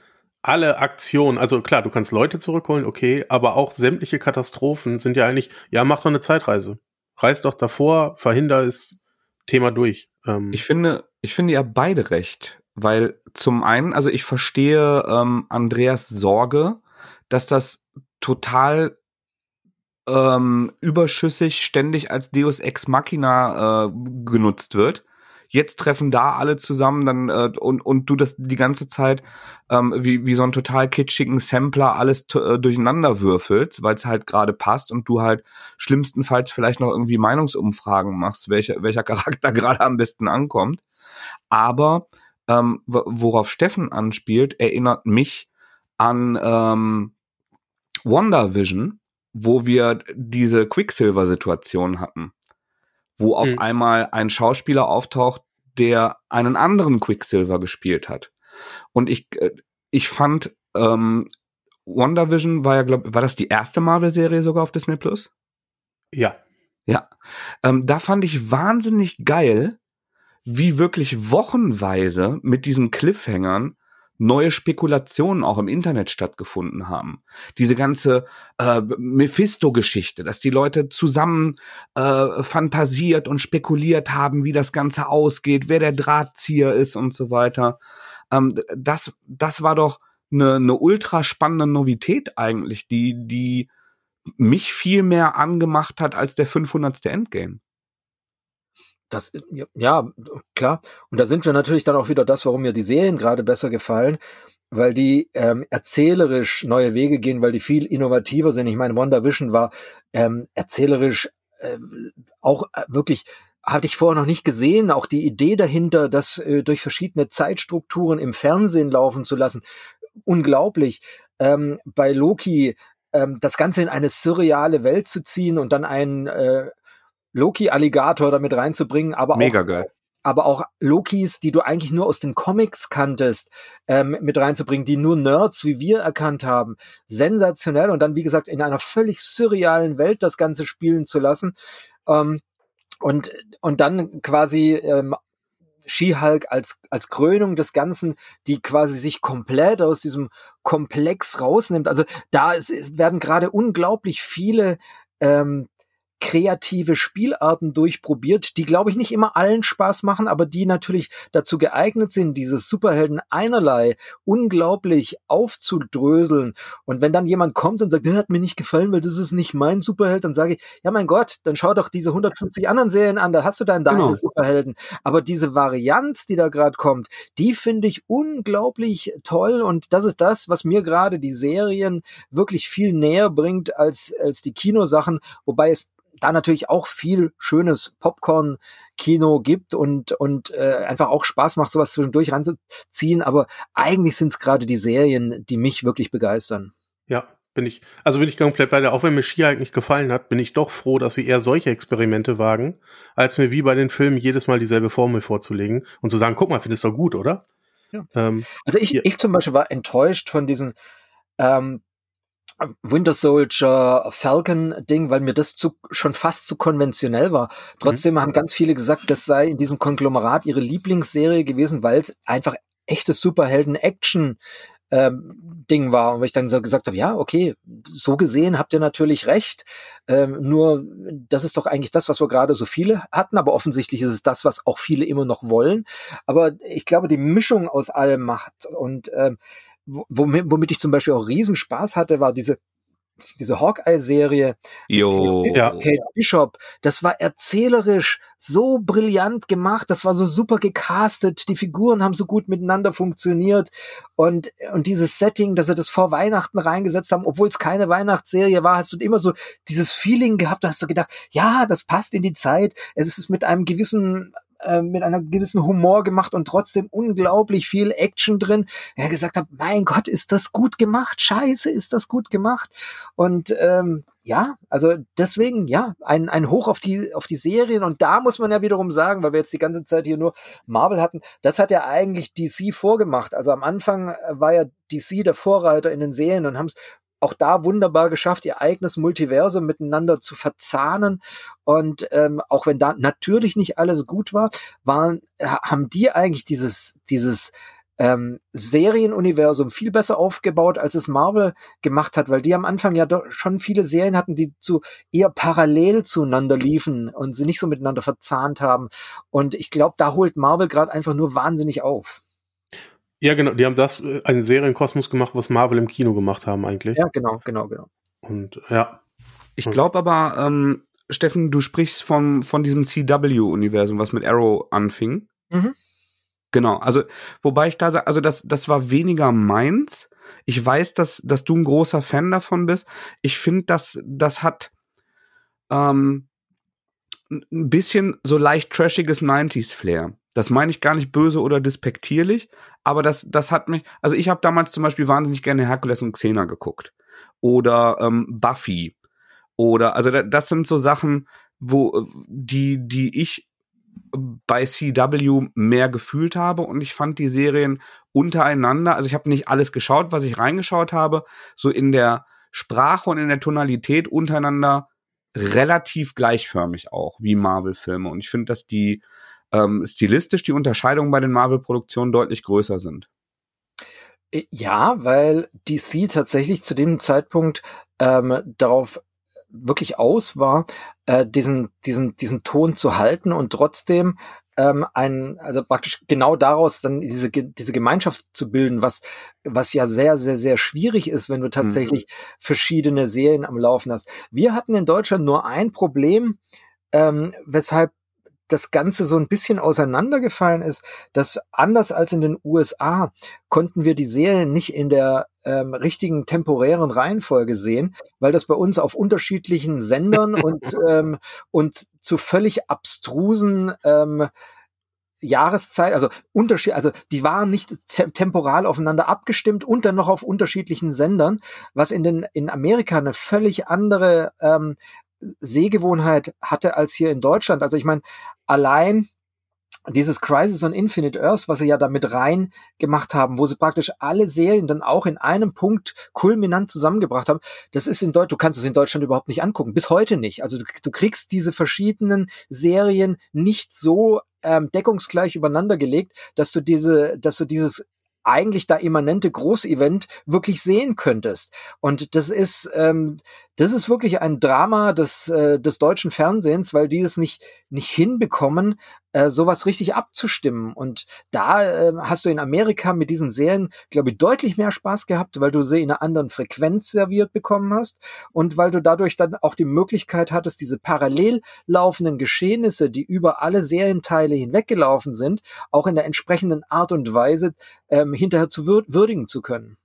alle Aktionen, also klar, du kannst Leute zurückholen, okay, aber auch sämtliche Katastrophen sind ja eigentlich, ja, mach doch eine Zeitreise. Reis doch davor, verhinder es, Thema durch. Ähm ich finde, ich finde ja beide recht, weil zum einen, also ich verstehe ähm, Andreas Sorge, dass das total ähm, überschüssig ständig als Deus Ex Machina äh, genutzt wird jetzt treffen da alle zusammen dann äh, und und du das die ganze Zeit ähm, wie wie so ein total kitschigen Sampler alles äh, durcheinander würfelst, weil es halt gerade passt und du halt schlimmstenfalls vielleicht noch irgendwie Meinungsumfragen machst, welcher welcher Charakter gerade am besten ankommt. Aber ähm, worauf Steffen anspielt, erinnert mich an ähm, WandaVision, wo wir diese Quicksilver-Situation hatten wo auf mhm. einmal ein Schauspieler auftaucht, der einen anderen Quicksilver gespielt hat. Und ich, äh, ich fand, ähm, WandaVision war ja, glaube war das die erste Marvel-Serie sogar auf Disney Plus? Ja. Ja. Ähm, da fand ich wahnsinnig geil, wie wirklich wochenweise mit diesen Cliffhangern neue Spekulationen auch im Internet stattgefunden haben. Diese ganze äh, Mephisto-Geschichte, dass die Leute zusammen äh, fantasiert und spekuliert haben, wie das Ganze ausgeht, wer der Drahtzieher ist und so weiter. Ähm, das, das war doch eine, eine ultra spannende Novität eigentlich, die, die mich viel mehr angemacht hat als der 500. Endgame. Das, ja, klar. Und da sind wir natürlich dann auch wieder das, warum mir die Serien gerade besser gefallen, weil die ähm, erzählerisch neue Wege gehen, weil die viel innovativer sind. Ich meine, WandaVision war ähm, erzählerisch äh, auch äh, wirklich hatte ich vorher noch nicht gesehen, auch die Idee dahinter, das äh, durch verschiedene Zeitstrukturen im Fernsehen laufen zu lassen, unglaublich. Ähm, bei Loki ähm, das Ganze in eine surreale Welt zu ziehen und dann einen äh, Loki-Alligator damit reinzubringen, aber Mega auch, geil. aber auch Lokis, die du eigentlich nur aus den Comics kanntest, ähm, mit reinzubringen, die nur Nerds wie wir erkannt haben. Sensationell und dann, wie gesagt, in einer völlig surrealen Welt das Ganze spielen zu lassen. Ähm, und, und dann quasi ähm, She-Hulk als, als Krönung des Ganzen, die quasi sich komplett aus diesem Komplex rausnimmt. Also da ist, werden gerade unglaublich viele ähm, kreative Spielarten durchprobiert, die, glaube ich, nicht immer allen Spaß machen, aber die natürlich dazu geeignet sind, dieses Superhelden einerlei unglaublich aufzudröseln. Und wenn dann jemand kommt und sagt, der hat mir nicht gefallen, weil das ist nicht mein Superheld, dann sage ich, ja mein Gott, dann schau doch diese 150 anderen Serien an, da hast du dann deine genau. Superhelden. Aber diese Varianz, die da gerade kommt, die finde ich unglaublich toll und das ist das, was mir gerade die Serien wirklich viel näher bringt als, als die Kinosachen, wobei es da natürlich auch viel schönes Popcorn-Kino gibt und, und äh, einfach auch Spaß macht, sowas zwischendurch ranzuziehen. Aber eigentlich sind es gerade die Serien, die mich wirklich begeistern. Ja, bin ich, also bin ich komplett bei der, auch wenn mir Ski halt nicht gefallen hat, bin ich doch froh, dass sie eher solche Experimente wagen, als mir wie bei den Filmen jedes Mal dieselbe Formel vorzulegen und zu sagen, guck mal, findest du doch gut, oder? Ja. Ähm, also ich, ich zum Beispiel war enttäuscht von diesen ähm, Winter Soldier, Falcon Ding, weil mir das zu, schon fast zu konventionell war. Trotzdem mhm. haben ganz viele gesagt, das sei in diesem Konglomerat ihre Lieblingsserie gewesen, weil es einfach echtes Superhelden-Action ähm, Ding war. Und weil ich dann so gesagt habe, ja, okay, so gesehen habt ihr natürlich recht. Ähm, nur, das ist doch eigentlich das, was wir gerade so viele hatten, aber offensichtlich ist es das, was auch viele immer noch wollen. Aber ich glaube, die Mischung aus allem macht und ähm, womit, womit ich zum Beispiel auch Riesenspaß hatte, war diese diese Hawkeye-Serie. Jo. Ja. Kate Bishop. Das war erzählerisch so brillant gemacht. Das war so super gecastet. Die Figuren haben so gut miteinander funktioniert. Und, und dieses Setting, dass sie das vor Weihnachten reingesetzt haben, obwohl es keine Weihnachtsserie war, hast du immer so dieses Feeling gehabt. Da hast du gedacht, ja, das passt in die Zeit. Es ist mit einem gewissen äh, mit einer gewissen Humor gemacht und trotzdem unglaublich viel Action drin. Er gesagt hat, mein Gott, ist das gut gemacht? Scheiße, ist das gut gemacht? Und ähm, ja, also deswegen, ja, ein, ein Hoch auf die, auf die Serien. Und da muss man ja wiederum sagen, weil wir jetzt die ganze Zeit hier nur Marvel hatten, das hat ja eigentlich DC vorgemacht. Also am Anfang war ja DC der Vorreiter in den Serien und haben es auch da wunderbar geschafft, ihr eigenes Multiversum miteinander zu verzahnen. Und ähm, auch wenn da natürlich nicht alles gut war, waren, haben die eigentlich dieses, dieses ähm, Serienuniversum viel besser aufgebaut, als es Marvel gemacht hat, weil die am Anfang ja doch schon viele Serien hatten, die zu eher parallel zueinander liefen und sie nicht so miteinander verzahnt haben. Und ich glaube, da holt Marvel gerade einfach nur wahnsinnig auf. Ja, genau. Die haben das, äh, einen Serienkosmos gemacht, was Marvel im Kino gemacht haben eigentlich. Ja, genau, genau, genau. Und ja. Ich glaube aber, ähm, Steffen, du sprichst von, von diesem CW-Universum, was mit Arrow anfing. Mhm. Genau, also, wobei ich da sage, also das, das war weniger meins. Ich weiß, dass, dass du ein großer Fan davon bist. Ich finde, dass das hat ähm, ein bisschen so leicht trashiges 90s-Flair. Das meine ich gar nicht böse oder despektierlich, aber das, das hat mich, also ich habe damals zum Beispiel wahnsinnig gerne Herkules und Xena geguckt. Oder ähm, Buffy. Oder, also das sind so Sachen, wo, die, die ich bei CW mehr gefühlt habe und ich fand die Serien untereinander, also ich habe nicht alles geschaut, was ich reingeschaut habe, so in der Sprache und in der Tonalität untereinander relativ gleichförmig auch, wie Marvel-Filme. Und ich finde, dass die ähm, stilistisch die Unterscheidungen bei den Marvel-Produktionen deutlich größer sind. Äh, ja, weil DC tatsächlich zu dem Zeitpunkt ähm, darauf wirklich aus war, äh, diesen, diesen, diesen Ton zu halten und trotzdem ähm, ein, also praktisch genau daraus dann diese, diese Gemeinschaft zu bilden, was, was ja sehr, sehr, sehr schwierig ist, wenn du tatsächlich mhm. verschiedene Serien am Laufen hast. Wir hatten in Deutschland nur ein Problem, ähm, weshalb das Ganze so ein bisschen auseinandergefallen ist, dass anders als in den USA konnten wir die Serien nicht in der ähm, richtigen temporären Reihenfolge sehen, weil das bei uns auf unterschiedlichen Sendern und, ähm, und zu völlig abstrusen ähm, Jahreszeit, also Unterschied, also die waren nicht temporal aufeinander abgestimmt und dann noch auf unterschiedlichen Sendern, was in den in Amerika eine völlig andere ähm, Sehgewohnheit hatte als hier in Deutschland. Also ich meine, allein dieses Crisis on Infinite Earth, was sie ja damit rein gemacht haben, wo sie praktisch alle Serien dann auch in einem Punkt kulminant zusammengebracht haben, das ist in Deutschland, du kannst es in Deutschland überhaupt nicht angucken, bis heute nicht. Also du, du kriegst diese verschiedenen Serien nicht so ähm, deckungsgleich übereinander gelegt, dass du diese, dass du dieses eigentlich da immanente Großevent wirklich sehen könntest. Und das ist, ähm, das ist wirklich ein Drama des, äh, des deutschen Fernsehens, weil die es nicht, nicht hinbekommen, äh, sowas richtig abzustimmen. Und da äh, hast du in Amerika mit diesen Serien, glaube ich, deutlich mehr Spaß gehabt, weil du sie in einer anderen Frequenz serviert bekommen hast und weil du dadurch dann auch die Möglichkeit hattest, diese parallel laufenden Geschehnisse, die über alle Serienteile hinweggelaufen sind, auch in der entsprechenden Art und Weise ähm, hinterher zu würdigen zu können.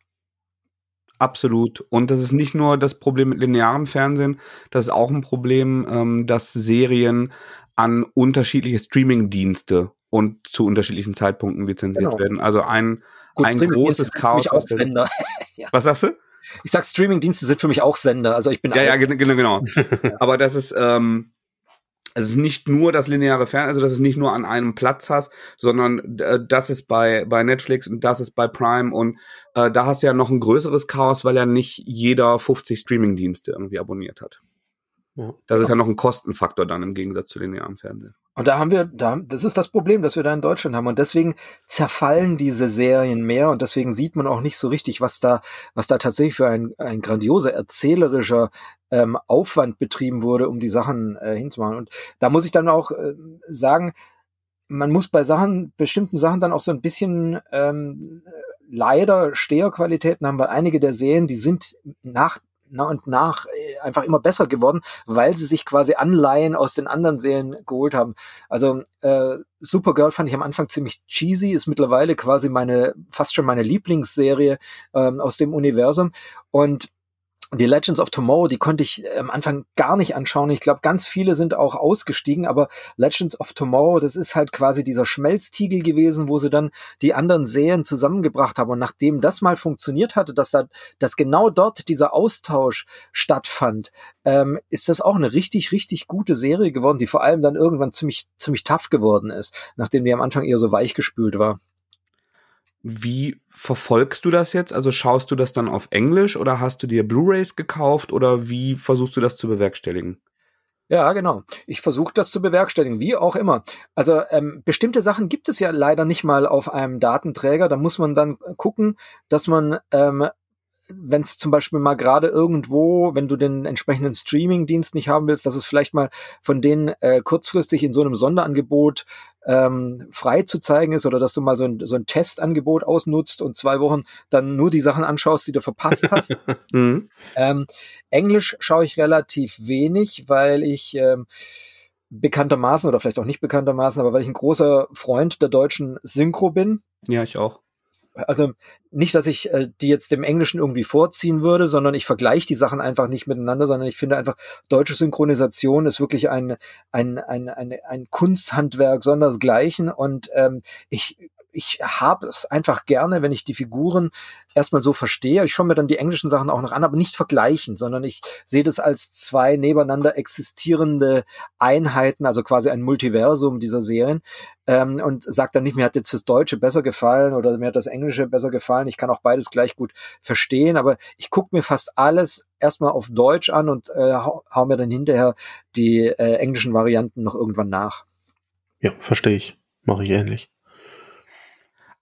Absolut. Und das ist nicht nur das Problem mit linearem Fernsehen, das ist auch ein Problem, ähm, dass Serien an unterschiedliche Streaming-Dienste und zu unterschiedlichen Zeitpunkten lizenziert genau. werden. Also ein, Gut, ein großes Chaos. Auch Sender. ja. Was sagst du? Ich sag, Streaming-Dienste sind für mich auch Sender. Also ich bin ja, ja, genau, genau. Aber das ist, ähm, es ist nicht nur das lineare Fernsehen, also dass es nicht nur an einem Platz hast, sondern äh, das ist bei, bei Netflix und das ist bei Prime und äh, da hast du ja noch ein größeres Chaos, weil ja nicht jeder 50 Streaming-Dienste irgendwie abonniert hat. Ja. Das ist ja noch ein Kostenfaktor dann im Gegensatz zu linearem Fernsehen. Und da haben wir, da, das ist das Problem, das wir da in Deutschland haben. Und deswegen zerfallen diese Serien mehr und deswegen sieht man auch nicht so richtig, was da, was da tatsächlich für ein, ein grandioser erzählerischer ähm, Aufwand betrieben wurde, um die Sachen äh, hinzumachen. Und da muss ich dann auch äh, sagen, man muss bei Sachen, bestimmten Sachen dann auch so ein bisschen ähm, leider Steherqualitäten haben, weil einige der Serien, die sind nach nach und nach äh, einfach immer besser geworden, weil sie sich quasi Anleihen aus den anderen Serien geholt haben. Also äh, Supergirl fand ich am Anfang ziemlich cheesy, ist mittlerweile quasi meine, fast schon meine Lieblingsserie ähm, aus dem Universum. Und die Legends of Tomorrow, die konnte ich äh, am Anfang gar nicht anschauen. Ich glaube, ganz viele sind auch ausgestiegen, aber Legends of Tomorrow, das ist halt quasi dieser Schmelztiegel gewesen, wo sie dann die anderen Serien zusammengebracht haben. Und nachdem das mal funktioniert hatte, dass da, dass genau dort dieser Austausch stattfand, ähm, ist das auch eine richtig, richtig gute Serie geworden, die vor allem dann irgendwann ziemlich, ziemlich tough geworden ist, nachdem die am Anfang eher so weichgespült war. Wie verfolgst du das jetzt? Also schaust du das dann auf Englisch oder hast du dir Blu-rays gekauft oder wie versuchst du das zu bewerkstelligen? Ja, genau. Ich versuche das zu bewerkstelligen, wie auch immer. Also ähm, bestimmte Sachen gibt es ja leider nicht mal auf einem Datenträger. Da muss man dann gucken, dass man ähm, wenn es zum Beispiel mal gerade irgendwo, wenn du den entsprechenden Streaming-Dienst nicht haben willst, dass es vielleicht mal von denen äh, kurzfristig in so einem Sonderangebot ähm, frei zu zeigen ist oder dass du mal so ein, so ein Testangebot ausnutzt und zwei Wochen dann nur die Sachen anschaust, die du verpasst hast. mhm. ähm, Englisch schaue ich relativ wenig, weil ich ähm, bekanntermaßen oder vielleicht auch nicht bekanntermaßen, aber weil ich ein großer Freund der deutschen Synchro bin. Ja, ich auch also nicht, dass ich äh, die jetzt dem Englischen irgendwie vorziehen würde, sondern ich vergleiche die Sachen einfach nicht miteinander, sondern ich finde einfach, deutsche Synchronisation ist wirklich ein, ein, ein, ein, ein Kunsthandwerk sondersgleichen. Und ähm, ich ich habe es einfach gerne, wenn ich die Figuren erstmal so verstehe. Ich schaue mir dann die englischen Sachen auch noch an, aber nicht vergleichen, sondern ich sehe das als zwei nebeneinander existierende Einheiten, also quasi ein Multiversum dieser Serien. Ähm, und sage dann nicht, mir hat jetzt das Deutsche besser gefallen oder mir hat das Englische besser gefallen. Ich kann auch beides gleich gut verstehen, aber ich gucke mir fast alles erstmal auf Deutsch an und äh, hau, hau mir dann hinterher die äh, englischen Varianten noch irgendwann nach. Ja, verstehe ich. Mache ich ähnlich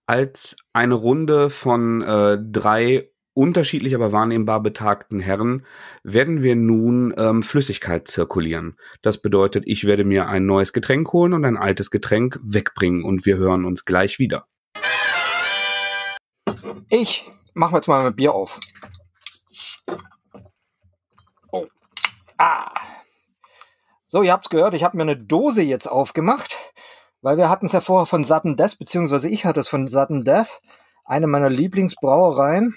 als eine Runde von äh, drei unterschiedlich aber wahrnehmbar betagten Herren werden wir nun ähm, Flüssigkeit zirkulieren. Das bedeutet, ich werde mir ein neues Getränk holen und ein altes Getränk wegbringen und wir hören uns gleich wieder. Ich mache jetzt mal mein Bier auf. Oh. Ah. So, ihr habt's gehört, ich habe mir eine Dose jetzt aufgemacht, weil wir hatten es ja vorher von Sudden Death, beziehungsweise ich hatte es von Sudden Death, eine meiner Lieblingsbrauereien.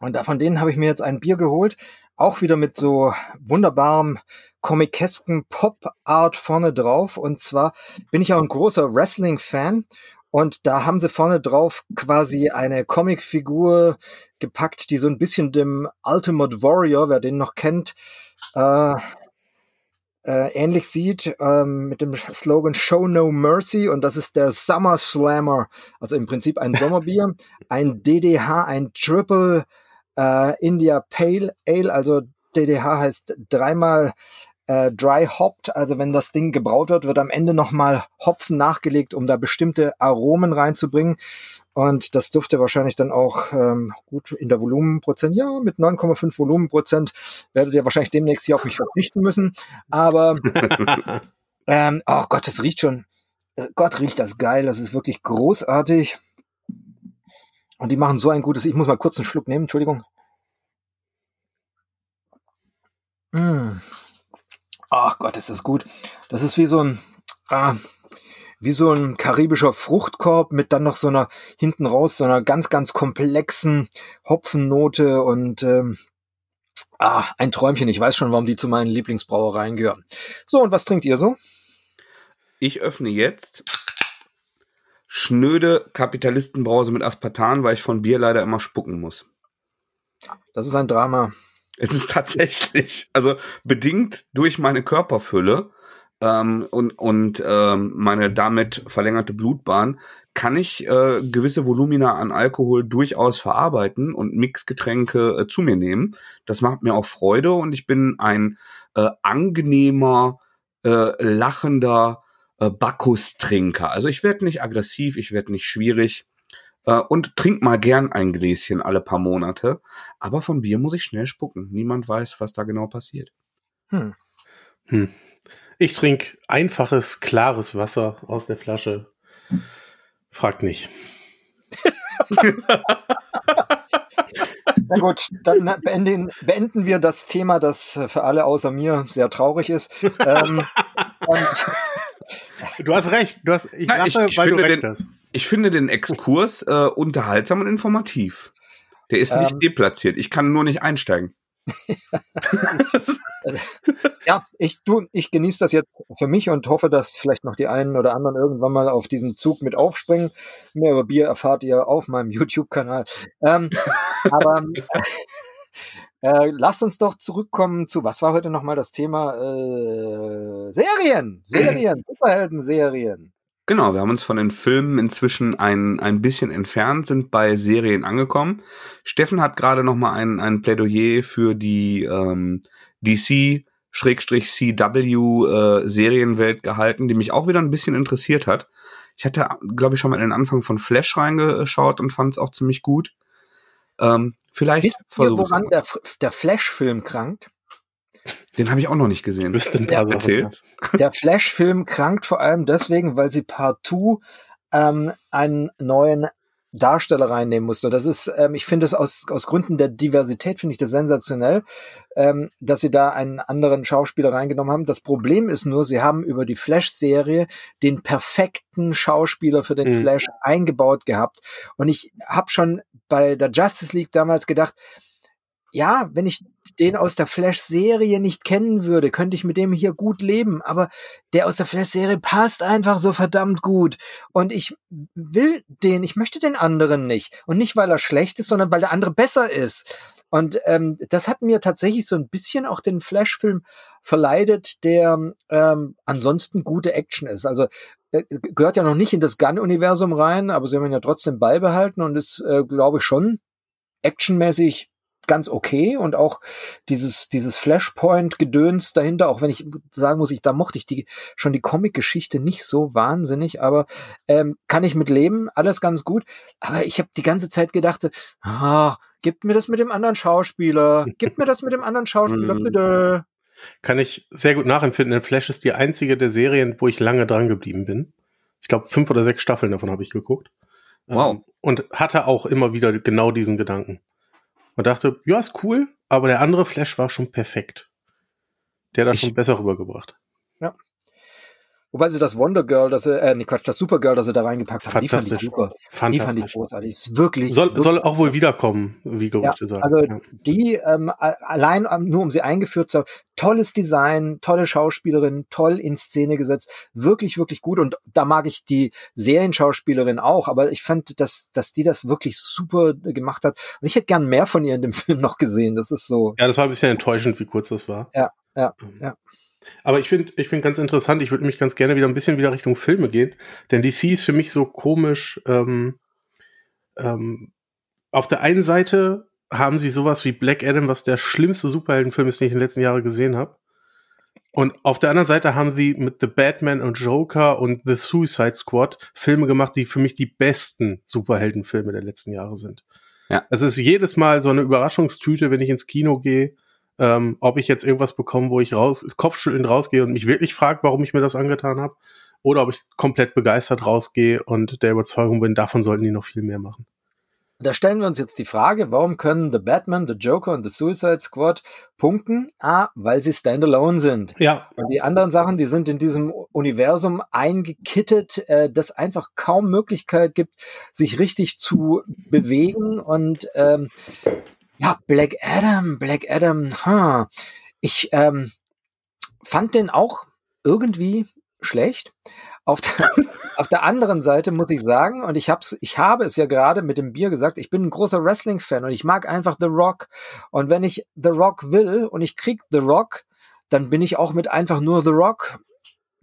Und von denen habe ich mir jetzt ein Bier geholt, auch wieder mit so wunderbarem komikesken Pop-Art vorne drauf. Und zwar bin ich auch ein großer Wrestling-Fan und da haben sie vorne drauf quasi eine Comicfigur gepackt, die so ein bisschen dem Ultimate Warrior, wer den noch kennt, äh, äh, ähnlich sieht, ähm, mit dem Slogan Show No Mercy. Und das ist der Summer Slammer, also im Prinzip ein Sommerbier, ein DDH, ein Triple äh, India Pale Ale, also DDH heißt dreimal äh, dry hopped, also wenn das Ding gebraut wird, wird am Ende nochmal Hopfen nachgelegt, um da bestimmte Aromen reinzubringen. Und das dürfte wahrscheinlich dann auch ähm, gut in der Volumenprozent, ja, mit 9,5 Volumenprozent werdet ihr wahrscheinlich demnächst hier auf mich verzichten müssen. Aber ähm, oh Gott, das riecht schon, äh, Gott riecht das geil, das ist wirklich großartig. Und die machen so ein gutes, ich muss mal kurz einen Schluck nehmen, Entschuldigung. Mmh. Ach Gott, ist das gut. Das ist wie so ein, ah, wie so ein karibischer Fruchtkorb mit dann noch so einer hinten raus so einer ganz ganz komplexen Hopfennote und ähm, ah ein Träumchen. Ich weiß schon, warum die zu meinen Lieblingsbrauereien gehören. So und was trinkt ihr so? Ich öffne jetzt schnöde Kapitalistenbrause mit Aspartan, weil ich von Bier leider immer spucken muss. Das ist ein Drama. Es ist tatsächlich, also bedingt durch meine Körperfülle ähm, und, und ähm, meine damit verlängerte Blutbahn kann ich äh, gewisse Volumina an Alkohol durchaus verarbeiten und Mixgetränke äh, zu mir nehmen. Das macht mir auch Freude und ich bin ein äh, angenehmer, äh, lachender äh, Bacchus-Trinker. Also ich werde nicht aggressiv, ich werde nicht schwierig äh, und trink mal gern ein Gläschen alle paar Monate. Aber vom Bier muss ich schnell spucken. Niemand weiß, was da genau passiert. Hm. Hm. Ich trinke einfaches, klares Wasser aus der Flasche. Fragt nicht. Na gut, dann beenden, beenden, wir das Thema, das für alle außer mir sehr traurig ist. Ähm, du hast recht. Du hast, ich lache, ich, ich weil du recht den, hast. Ich finde den Exkurs äh, unterhaltsam und informativ. Der ist nicht ähm, deplatziert. Ich kann nur nicht einsteigen. ja, ich du, ich genieße das jetzt für mich und hoffe, dass vielleicht noch die einen oder anderen irgendwann mal auf diesen Zug mit aufspringen. Mehr über Bier erfahrt ihr auf meinem YouTube-Kanal. Ähm, aber äh, lasst uns doch zurückkommen zu, was war heute nochmal das Thema? Äh, Serien, Serien, Superhelden-Serien. Genau, wir haben uns von den Filmen inzwischen ein, ein bisschen entfernt, sind bei Serien angekommen. Steffen hat gerade noch mal ein, ein Plädoyer für die ähm, DC Schrägstrich CW äh, Serienwelt gehalten, die mich auch wieder ein bisschen interessiert hat. Ich hatte, glaube ich, schon mal in den Anfang von Flash reingeschaut und fand es auch ziemlich gut. Ähm, vielleicht Wisst ihr, woran der, der Flash-Film krankt? Den habe ich auch noch nicht gesehen. Wüsste ein paar der, der Flash-Film krankt vor allem deswegen, weil sie partout ähm, einen neuen Darsteller reinnehmen musste. Das ist, ähm, ich finde es aus, aus Gründen der Diversität, finde ich das sensationell, ähm, dass sie da einen anderen Schauspieler reingenommen haben. Das Problem ist nur, sie haben über die Flash-Serie den perfekten Schauspieler für den mhm. Flash eingebaut gehabt. Und ich habe schon bei der Justice League damals gedacht, ja, wenn ich den aus der Flash-Serie nicht kennen würde, könnte ich mit dem hier gut leben. Aber der aus der Flash-Serie passt einfach so verdammt gut. Und ich will den, ich möchte den anderen nicht. Und nicht, weil er schlecht ist, sondern weil der andere besser ist. Und ähm, das hat mir tatsächlich so ein bisschen auch den Flash-Film verleidet, der ähm, ansonsten gute Action ist. Also äh, gehört ja noch nicht in das Gun-Universum rein, aber sie haben ihn ja trotzdem beibehalten und ist, äh, glaube ich, schon actionmäßig ganz okay und auch dieses dieses Flashpoint Gedöns dahinter, auch wenn ich sagen muss, ich da mochte ich die schon die Comic Geschichte nicht so wahnsinnig, aber ähm, kann ich mit leben, alles ganz gut, aber ich habe die ganze Zeit gedacht, ah, gib mir das mit dem anderen Schauspieler, gib mir das mit dem anderen Schauspieler mhm. bitte. Kann ich sehr gut nachempfinden. Flash ist die einzige der Serien, wo ich lange dran geblieben bin. Ich glaube, fünf oder sechs Staffeln davon habe ich geguckt. Wow. Ähm, und hatte auch immer wieder genau diesen Gedanken. Man dachte, ja, ist cool, aber der andere Flash war schon perfekt. Der hat das schon besser rübergebracht. Ja. Wobei sie das Wonder Girl, das sie, äh, nee, Quatsch, das Supergirl, das sie da reingepackt haben, die fand ich super. Die fand ich großartig. Ist wirklich. Soll, wirklich soll auch wohl wiederkommen, wie Gerüchte ja, sagen. Also ja. die, ähm, allein nur um sie eingeführt zu haben, tolles Design, tolle Schauspielerin, toll in Szene gesetzt, wirklich, wirklich gut. Und da mag ich die Serienschauspielerin auch, aber ich fand, dass, dass die das wirklich super gemacht hat. Und ich hätte gern mehr von ihr in dem Film noch gesehen. Das ist so. Ja, das war ein bisschen enttäuschend, wie kurz das war. Ja, ja, ähm. ja. Aber ich finde, ich finde ganz interessant, ich würde mich ganz gerne wieder ein bisschen wieder Richtung Filme gehen, denn DC ist für mich so komisch. Ähm, ähm, auf der einen Seite haben sie sowas wie Black Adam, was der schlimmste Superheldenfilm ist, den ich in den letzten Jahren gesehen habe. Und auf der anderen Seite haben sie mit The Batman und Joker und The Suicide Squad Filme gemacht, die für mich die besten Superheldenfilme der letzten Jahre sind. Ja. Es ist jedes Mal so eine Überraschungstüte, wenn ich ins Kino gehe ähm, ob ich jetzt irgendwas bekomme, wo ich raus, kopfschüttelnd rausgehe und mich wirklich frage, warum ich mir das angetan habe, oder ob ich komplett begeistert rausgehe und der Überzeugung bin, davon sollten die noch viel mehr machen. Da stellen wir uns jetzt die Frage, warum können The Batman, The Joker und The Suicide Squad punkten? A, weil sie standalone sind. Ja. Und die anderen Sachen, die sind in diesem Universum eingekittet, äh, das einfach kaum Möglichkeit gibt, sich richtig zu bewegen. Und ähm, ja, Black Adam, Black Adam, huh. ich ähm, fand den auch irgendwie schlecht. Auf der, auf der anderen Seite muss ich sagen, und ich, hab's, ich habe es ja gerade mit dem Bier gesagt, ich bin ein großer Wrestling-Fan und ich mag einfach The Rock. Und wenn ich The Rock will und ich krieg The Rock, dann bin ich auch mit einfach nur The Rock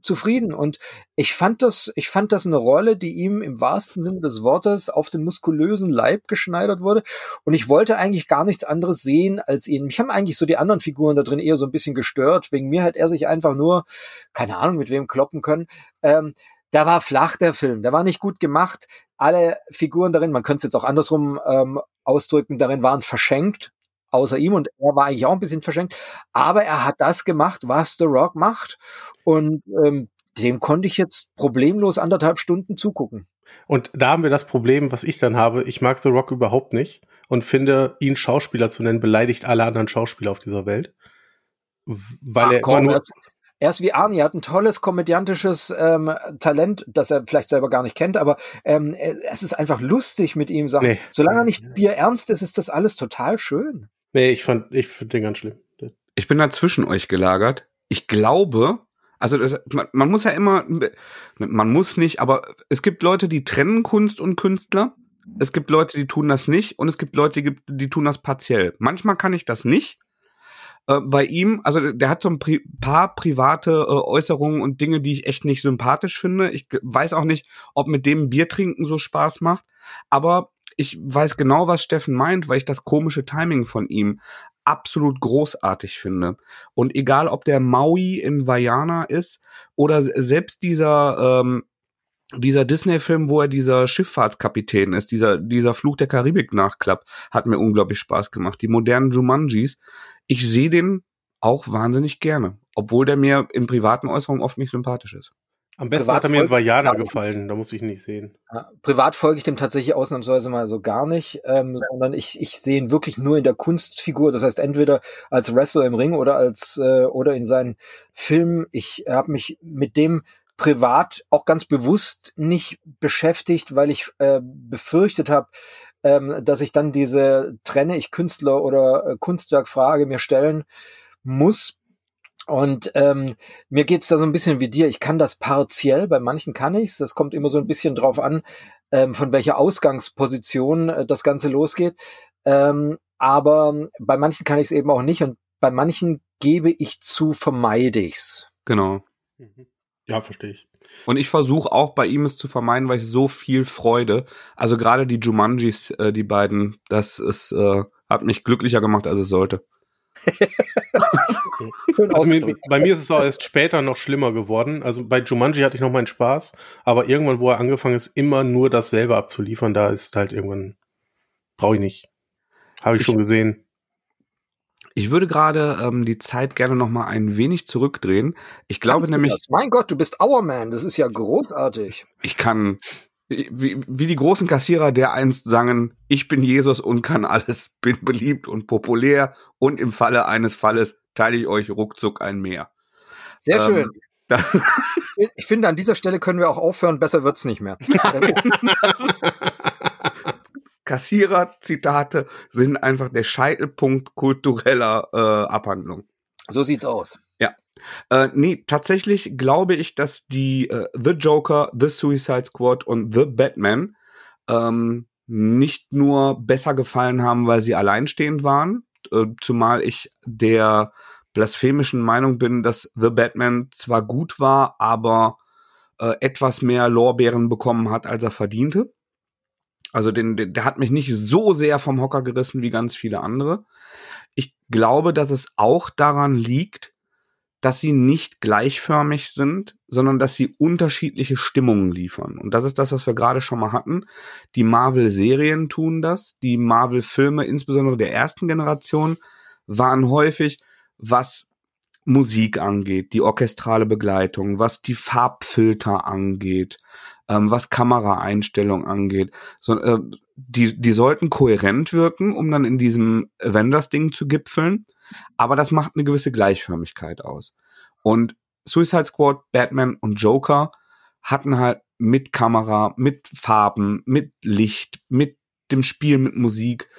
zufrieden. Und ich fand das, ich fand das eine Rolle, die ihm im wahrsten Sinne des Wortes auf den muskulösen Leib geschneidert wurde. Und ich wollte eigentlich gar nichts anderes sehen als ihn. Mich haben eigentlich so die anderen Figuren da drin eher so ein bisschen gestört. Wegen mir hat er sich einfach nur, keine Ahnung, mit wem kloppen können. Ähm, der war flach, der Film. Der war nicht gut gemacht. Alle Figuren darin, man könnte es jetzt auch andersrum ähm, ausdrücken, darin waren verschenkt außer ihm und er war eigentlich auch ein bisschen verschenkt. Aber er hat das gemacht, was The Rock macht. Und ähm, dem konnte ich jetzt problemlos anderthalb Stunden zugucken. Und da haben wir das Problem, was ich dann habe. Ich mag The Rock überhaupt nicht und finde, ihn Schauspieler zu nennen, beleidigt alle anderen Schauspieler auf dieser Welt. Weil Ach, er komm, immer nur. Er ist wie Arnie, er hat ein tolles komödiantisches ähm, Talent, das er vielleicht selber gar nicht kennt, aber ähm, es ist einfach lustig mit ihm. Sagen. Nee. Solange er nicht Bier ernst ist, ist das alles total schön. Nee, ich fand, ich finde den ganz schlimm. Ich bin da zwischen euch gelagert. Ich glaube, also das, man, man, muss ja immer, man muss nicht, aber es gibt Leute, die trennen Kunst und Künstler. Es gibt Leute, die tun das nicht und es gibt Leute, die, die tun das partiell. Manchmal kann ich das nicht. Äh, bei ihm, also der hat so ein paar private äh, Äußerungen und Dinge, die ich echt nicht sympathisch finde. Ich weiß auch nicht, ob mit dem Bier trinken so Spaß macht. Aber ich weiß genau, was Steffen meint, weil ich das komische Timing von ihm absolut großartig finde. Und egal, ob der Maui in Vajana ist oder selbst dieser ähm, dieser Disney-Film, wo er dieser Schifffahrtskapitän ist, dieser, dieser Fluch der Karibik nachklappt, hat mir unglaublich Spaß gemacht. Die modernen Jumanjis, ich sehe den auch wahnsinnig gerne, obwohl der mir in privaten Äußerungen oft nicht sympathisch ist. Am besten Privat hat er mir in Vajana gefallen, da muss ich ihn nicht sehen. Ja, privat folge ich dem tatsächlich ausnahmsweise mal so gar nicht, ähm, ja. sondern ich, ich sehe ihn wirklich nur in der Kunstfigur. Das heißt, entweder als Wrestler im Ring oder als äh, oder in seinen Filmen. Ich habe mich mit dem privat auch ganz bewusst nicht beschäftigt, weil ich äh, befürchtet habe, ähm, dass ich dann diese trenne ich Künstler oder äh, Kunstwerkfrage mir stellen muss, und ähm, mir geht's da so ein bisschen wie dir. Ich kann das partiell, bei manchen kann ich's. Das kommt immer so ein bisschen drauf an, ähm, von welcher Ausgangsposition äh, das Ganze losgeht. Ähm, aber bei manchen kann ich's eben auch nicht und bei manchen gebe ich zu, vermeide ich's. Genau. Mhm. Ja, verstehe ich. Und ich versuche auch bei ihm es zu vermeiden, weil ich so viel Freude. Also gerade die Jumanjis, äh, die beiden, das ist, äh, hat mich glücklicher gemacht, als es sollte also mir, bei mir ist es auch erst später noch schlimmer geworden. Also bei Jumanji hatte ich noch meinen Spaß, aber irgendwann, wo er angefangen ist, immer nur dasselbe abzuliefern, da ist halt irgendwann, brauche ich nicht. Habe ich, ich, schon gesehen. Ich würde gerade ähm, die Zeit gerne noch mal ein wenig zurückdrehen. Ich glaube Kannst nämlich. Mein Gott, du bist Hourman, das ist ja großartig. Ich kann wie, wie die großen Kassierer, der einst sangen, ich bin Jesus und kann alles, bin beliebt und populär und im Falle eines Falles teile ich euch ruckzuck ein Mehr. Sehr ähm, schön. Das ich finde, an dieser Stelle können wir auch aufhören, besser wird's nicht mehr. Kassierer-Zitate sind einfach der Scheitelpunkt kultureller äh, Abhandlung. So sieht's aus. Ja. Äh, nee, tatsächlich glaube ich, dass die äh, The Joker, The Suicide Squad und The Batman ähm, nicht nur besser gefallen haben, weil sie alleinstehend waren, äh, zumal ich der blasphemischen Meinung bin, dass The Batman zwar gut war, aber äh, etwas mehr Lorbeeren bekommen hat, als er verdiente. Also den, den, der hat mich nicht so sehr vom Hocker gerissen wie ganz viele andere. Ich glaube, dass es auch daran liegt, dass sie nicht gleichförmig sind, sondern dass sie unterschiedliche Stimmungen liefern. Und das ist das, was wir gerade schon mal hatten. Die Marvel-Serien tun das. Die Marvel-Filme, insbesondere der ersten Generation, waren häufig, was Musik angeht, die orchestrale Begleitung, was die Farbfilter angeht, ähm, was Kameraeinstellung angeht. So, äh, die, die sollten kohärent wirken, um dann in diesem Avengers-Ding zu gipfeln. Aber das macht eine gewisse Gleichförmigkeit aus. Und Suicide Squad, Batman und Joker hatten halt mit Kamera, mit Farben, mit Licht, mit dem Spiel mit Musik,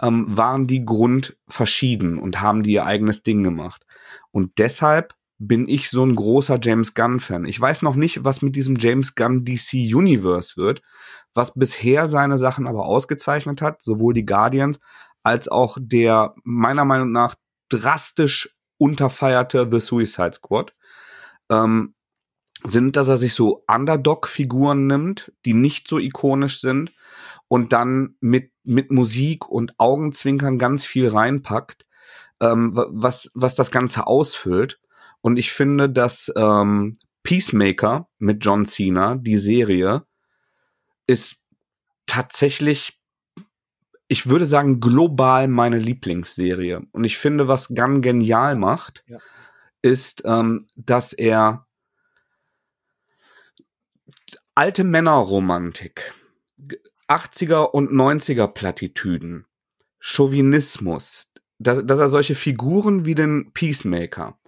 ähm, waren die Grund verschieden und haben die ihr eigenes Ding gemacht. Und deshalb bin ich so ein großer James Gunn-Fan. Ich weiß noch nicht, was mit diesem James Gunn DC Universe wird, was bisher seine Sachen aber ausgezeichnet hat, sowohl die Guardians als auch der meiner Meinung nach drastisch unterfeierte The Suicide Squad, ähm, sind, dass er sich so Underdog-Figuren nimmt, die nicht so ikonisch sind und dann mit, mit Musik und Augenzwinkern ganz viel reinpackt, ähm, was, was das Ganze ausfüllt. Und ich finde, dass ähm, Peacemaker mit John Cena, die Serie, ist tatsächlich, ich würde sagen, global meine Lieblingsserie. Und ich finde, was Gunn genial macht, ja. ist, ähm, dass er alte Männerromantik, 80er und 90er Plattitüden, Chauvinismus, dass, dass er solche Figuren wie den Peacemaker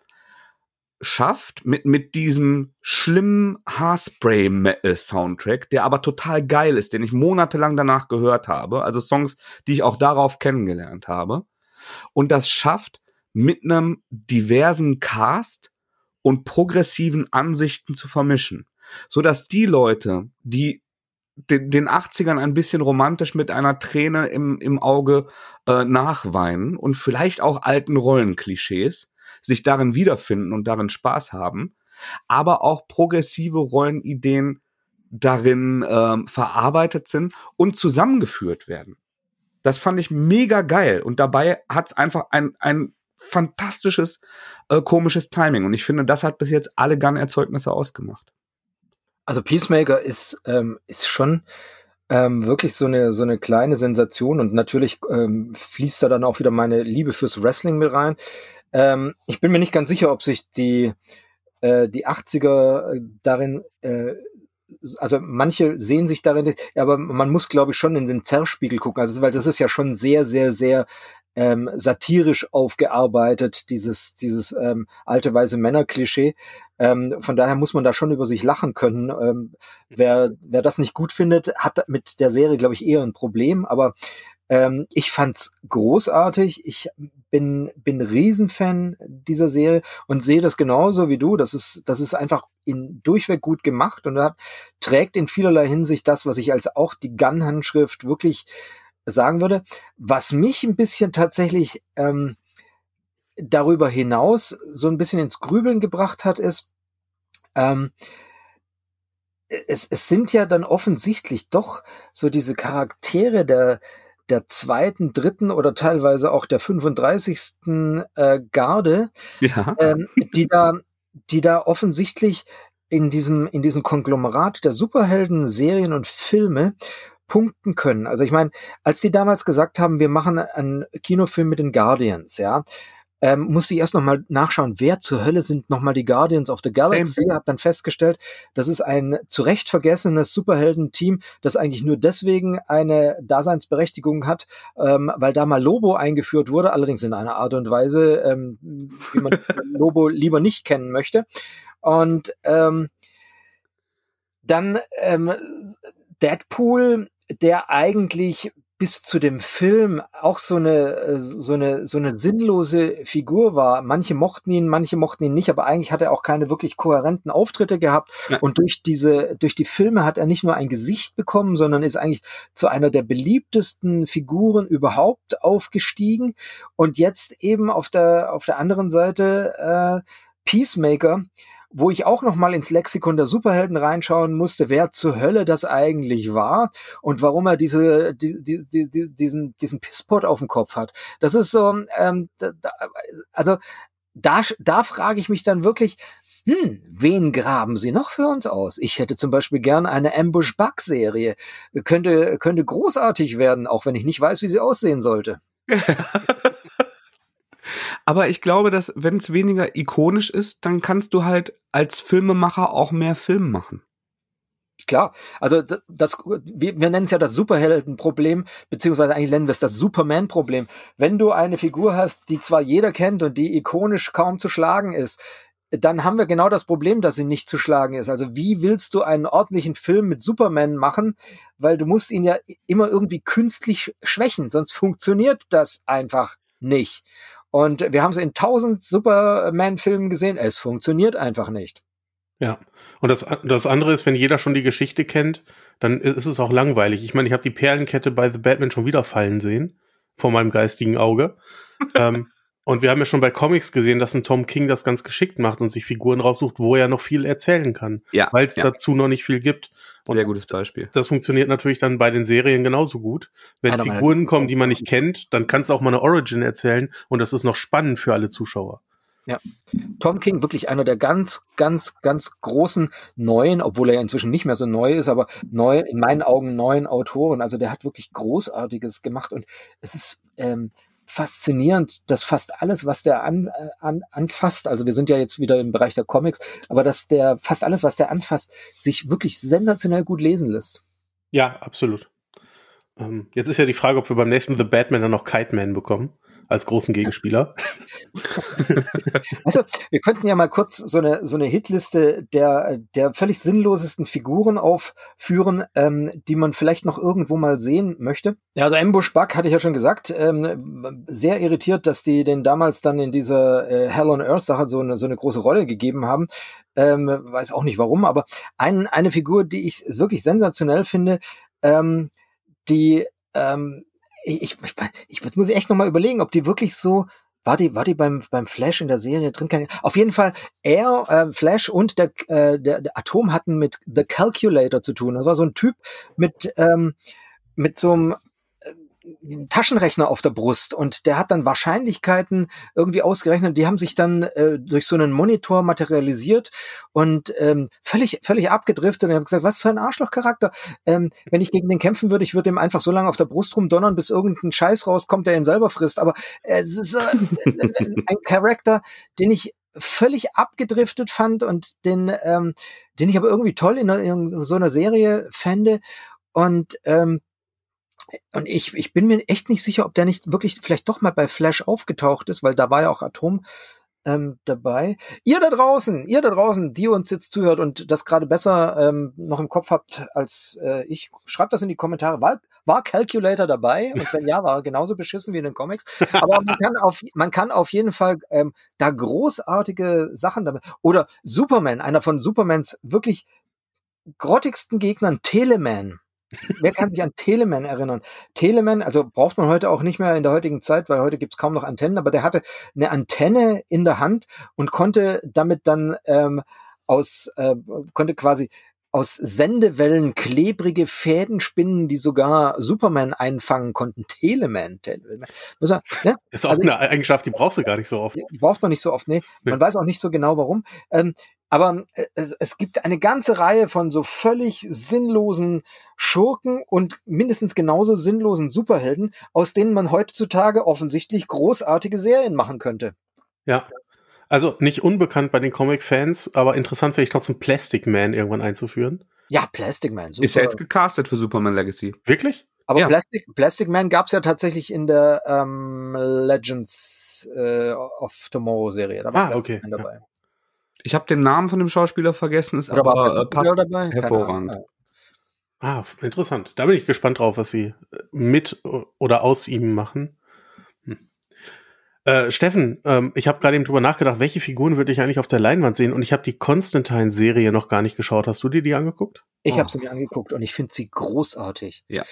schafft mit, mit diesem schlimmen Haarspray-Metal-Soundtrack, der aber total geil ist, den ich monatelang danach gehört habe, also Songs, die ich auch darauf kennengelernt habe, und das schafft mit einem diversen Cast und progressiven Ansichten zu vermischen, so dass die Leute, die den, den 80ern ein bisschen romantisch mit einer Träne im, im Auge äh, nachweinen und vielleicht auch alten Rollenklischees, sich darin wiederfinden und darin Spaß haben, aber auch progressive Rollenideen darin ähm, verarbeitet sind und zusammengeführt werden. Das fand ich mega geil und dabei hat es einfach ein, ein fantastisches äh, komisches Timing und ich finde, das hat bis jetzt alle Gun-Erzeugnisse ausgemacht. Also Peacemaker ist, ähm, ist schon ähm, wirklich so eine, so eine kleine Sensation und natürlich ähm, fließt da dann auch wieder meine Liebe fürs Wrestling mit rein. Ähm, ich bin mir nicht ganz sicher, ob sich die, äh, die 80er darin, äh, also manche sehen sich darin, aber man muss, glaube ich, schon in den Zerrspiegel gucken, also weil das ist ja schon sehr, sehr, sehr ähm, satirisch aufgearbeitet, dieses, dieses ähm, alte weiße Männer-Klischee. Ähm, von daher muss man da schon über sich lachen können. Ähm, wer, wer das nicht gut findet, hat mit der Serie, glaube ich, eher ein Problem. Aber ähm, ich fand's großartig. Ich bin, bin Riesenfan dieser Serie und sehe das genauso wie du. Das ist, das ist einfach in durchweg gut gemacht und hat, trägt in vielerlei Hinsicht das, was ich als auch die Gun-Handschrift wirklich sagen würde. Was mich ein bisschen tatsächlich ähm, darüber hinaus so ein bisschen ins Grübeln gebracht hat, ist, ähm, es, es sind ja dann offensichtlich doch so diese Charaktere der, der zweiten, dritten oder teilweise auch der 35. Äh, Garde, ja. ähm, die da, die da offensichtlich in diesem, in diesem Konglomerat der Superhelden, Serien und Filme punkten können. Also ich meine, als die damals gesagt haben, wir machen einen Kinofilm mit den Guardians, ja, ähm, musste ich erst nochmal nachschauen, wer zur Hölle sind nochmal die Guardians of the Galaxy. Habe dann festgestellt, das ist ein zu Recht vergessenes Superhelden-Team, das eigentlich nur deswegen eine Daseinsberechtigung hat, ähm, weil da mal Lobo eingeführt wurde, allerdings in einer Art und Weise, ähm, wie man Lobo lieber nicht kennen möchte. Und ähm, dann ähm, Deadpool, der eigentlich bis zu dem Film auch so eine äh, so eine so eine sinnlose Figur war. Manche mochten ihn, manche mochten ihn nicht, aber eigentlich hat er auch keine wirklich kohärenten Auftritte gehabt. Ja. Und durch diese durch die Filme hat er nicht nur ein Gesicht bekommen, sondern ist eigentlich zu einer der beliebtesten Figuren überhaupt aufgestiegen. Und jetzt eben auf der auf der anderen Seite äh, Peacemaker wo ich auch noch mal ins Lexikon der Superhelden reinschauen musste, wer zur Hölle das eigentlich war und warum er diese die, die, die, diesen diesen Pisspot auf dem Kopf hat. Das ist so, ähm, da, also da da frage ich mich dann wirklich, hm, wen graben Sie noch für uns aus? Ich hätte zum Beispiel gern eine Ambush-Bug-Serie. Könnte, könnte großartig werden, auch wenn ich nicht weiß, wie sie aussehen sollte. Aber ich glaube, dass wenn es weniger ikonisch ist, dann kannst du halt als Filmemacher auch mehr Film machen. Klar, also das, wir, wir nennen es ja das Superheldenproblem, beziehungsweise eigentlich nennen wir es das Superman-Problem. Wenn du eine Figur hast, die zwar jeder kennt und die ikonisch kaum zu schlagen ist, dann haben wir genau das Problem, dass sie nicht zu schlagen ist. Also wie willst du einen ordentlichen Film mit Superman machen? Weil du musst ihn ja immer irgendwie künstlich schwächen, sonst funktioniert das einfach nicht. Und wir haben es in tausend Superman-Filmen gesehen. Es funktioniert einfach nicht. Ja. Und das, das andere ist, wenn jeder schon die Geschichte kennt, dann ist es auch langweilig. Ich meine, ich habe die Perlenkette bei The Batman schon wieder fallen sehen, vor meinem geistigen Auge. ähm, und wir haben ja schon bei Comics gesehen, dass ein Tom King das ganz geschickt macht und sich Figuren raussucht, wo er noch viel erzählen kann. Ja. Weil es ja. dazu noch nicht viel gibt. Und Sehr gutes Beispiel. Das funktioniert natürlich dann bei den Serien genauso gut. Wenn Warte Figuren mal. kommen, die man nicht kennt, dann kannst du auch mal eine Origin erzählen und das ist noch spannend für alle Zuschauer. Ja. Tom King, wirklich einer der ganz, ganz, ganz großen neuen, obwohl er ja inzwischen nicht mehr so neu ist, aber neu, in meinen Augen neuen Autoren. Also der hat wirklich Großartiges gemacht und es ist, ähm, faszinierend, dass fast alles, was der an, äh, an, anfasst, also wir sind ja jetzt wieder im Bereich der Comics, aber dass der fast alles, was der anfasst, sich wirklich sensationell gut lesen lässt. Ja, absolut. Ähm, jetzt ist ja die Frage, ob wir beim nächsten The Batman dann noch Kite Man bekommen als großen Gegenspieler. Also, wir könnten ja mal kurz so eine, so eine Hitliste der, der völlig sinnlosesten Figuren aufführen, ähm, die man vielleicht noch irgendwo mal sehen möchte. Ja, also Ambush Bug hatte ich ja schon gesagt, ähm, sehr irritiert, dass die den damals dann in dieser äh, Hell on Earth Sache so eine, so eine große Rolle gegeben haben. Ähm, weiß auch nicht warum, aber ein, eine Figur, die ich wirklich sensationell finde, ähm, die ähm, ich, ich, ich muss echt nochmal überlegen, ob die wirklich so, war die, war die beim, beim Flash in der Serie drin? Auf jeden Fall, er, äh, Flash und der, äh, der, der Atom hatten mit The Calculator zu tun. Das war so ein Typ mit, ähm, mit so einem Taschenrechner auf der Brust und der hat dann Wahrscheinlichkeiten irgendwie ausgerechnet. Die haben sich dann äh, durch so einen Monitor materialisiert und ähm, völlig völlig abgedriftet. Und ich habe gesagt, was für ein Arschlochcharakter. Ähm, wenn ich gegen den kämpfen würde, ich würde ihm einfach so lange auf der Brust rumdonnern, bis irgendein Scheiß rauskommt, der ihn selber frisst. Aber es ist äh, ein Charakter, den ich völlig abgedriftet fand und den ähm, den ich aber irgendwie toll in, in so einer Serie fände. Und ähm, und ich, ich bin mir echt nicht sicher, ob der nicht wirklich vielleicht doch mal bei Flash aufgetaucht ist, weil da war ja auch Atom ähm, dabei. Ihr da draußen, ihr da draußen, die uns jetzt zuhört und das gerade besser ähm, noch im Kopf habt als äh, ich, schreibt das in die Kommentare. War, war Calculator dabei? Und wenn ja, war er genauso beschissen wie in den Comics. Aber man kann auf, man kann auf jeden Fall ähm, da großartige Sachen damit. Oder Superman, einer von Supermans wirklich grottigsten Gegnern, Teleman Wer kann sich an Telemann erinnern? Telemann, also braucht man heute auch nicht mehr in der heutigen Zeit, weil heute gibt's kaum noch Antennen, aber der hatte eine Antenne in der Hand und konnte damit dann ähm, aus, äh, konnte quasi aus Sendewellen klebrige Fäden spinnen, die sogar Superman einfangen konnten. Teleman. Teleman. Man, ne? Ist auch also, eine Eigenschaft, die brauchst du gar nicht so oft. Braucht man nicht so oft, nee. Man weiß auch nicht so genau warum. Ähm, aber äh, es, es gibt eine ganze Reihe von so völlig sinnlosen Schurken und mindestens genauso sinnlosen Superhelden, aus denen man heutzutage offensichtlich großartige Serien machen könnte. Ja. Also nicht unbekannt bei den Comic-Fans, aber interessant finde ich trotzdem Plastic Man irgendwann einzuführen. Ja, Plastic Man. Super. Ist ja jetzt gecastet für Superman Legacy. Wirklich? Aber ja. Plastic, Plastic Man gab es ja tatsächlich in der ähm, Legends äh, of Tomorrow Serie. Da war ah, okay. dabei. Ja. Ich habe den Namen von dem Schauspieler vergessen, ist Oder aber äh, passt dabei? hervorragend. Ah, interessant. Da bin ich gespannt drauf, was sie äh, mit oder aus ihm machen. Äh, Steffen, ähm, ich habe gerade eben drüber nachgedacht, welche Figuren würde ich eigentlich auf der Leinwand sehen? Und ich habe die Constantine-Serie noch gar nicht geschaut. Hast du dir die angeguckt? Ich oh. habe sie mir angeguckt und ich finde sie großartig. Ja.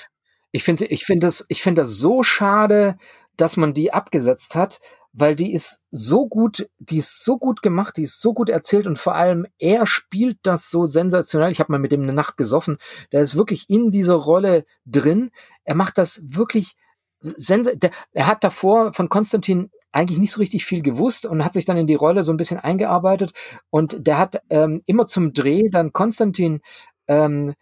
Ich finde, ich finde das, ich finde das so schade, dass man die abgesetzt hat, weil die ist so gut, die ist so gut gemacht, die ist so gut erzählt und vor allem er spielt das so sensationell. Ich habe mal mit dem eine Nacht gesoffen. Der ist wirklich in dieser Rolle drin. Er macht das wirklich der, er hat davor von Konstantin eigentlich nicht so richtig viel gewusst und hat sich dann in die Rolle so ein bisschen eingearbeitet. Und der hat ähm, immer zum Dreh dann Konstantin ähm,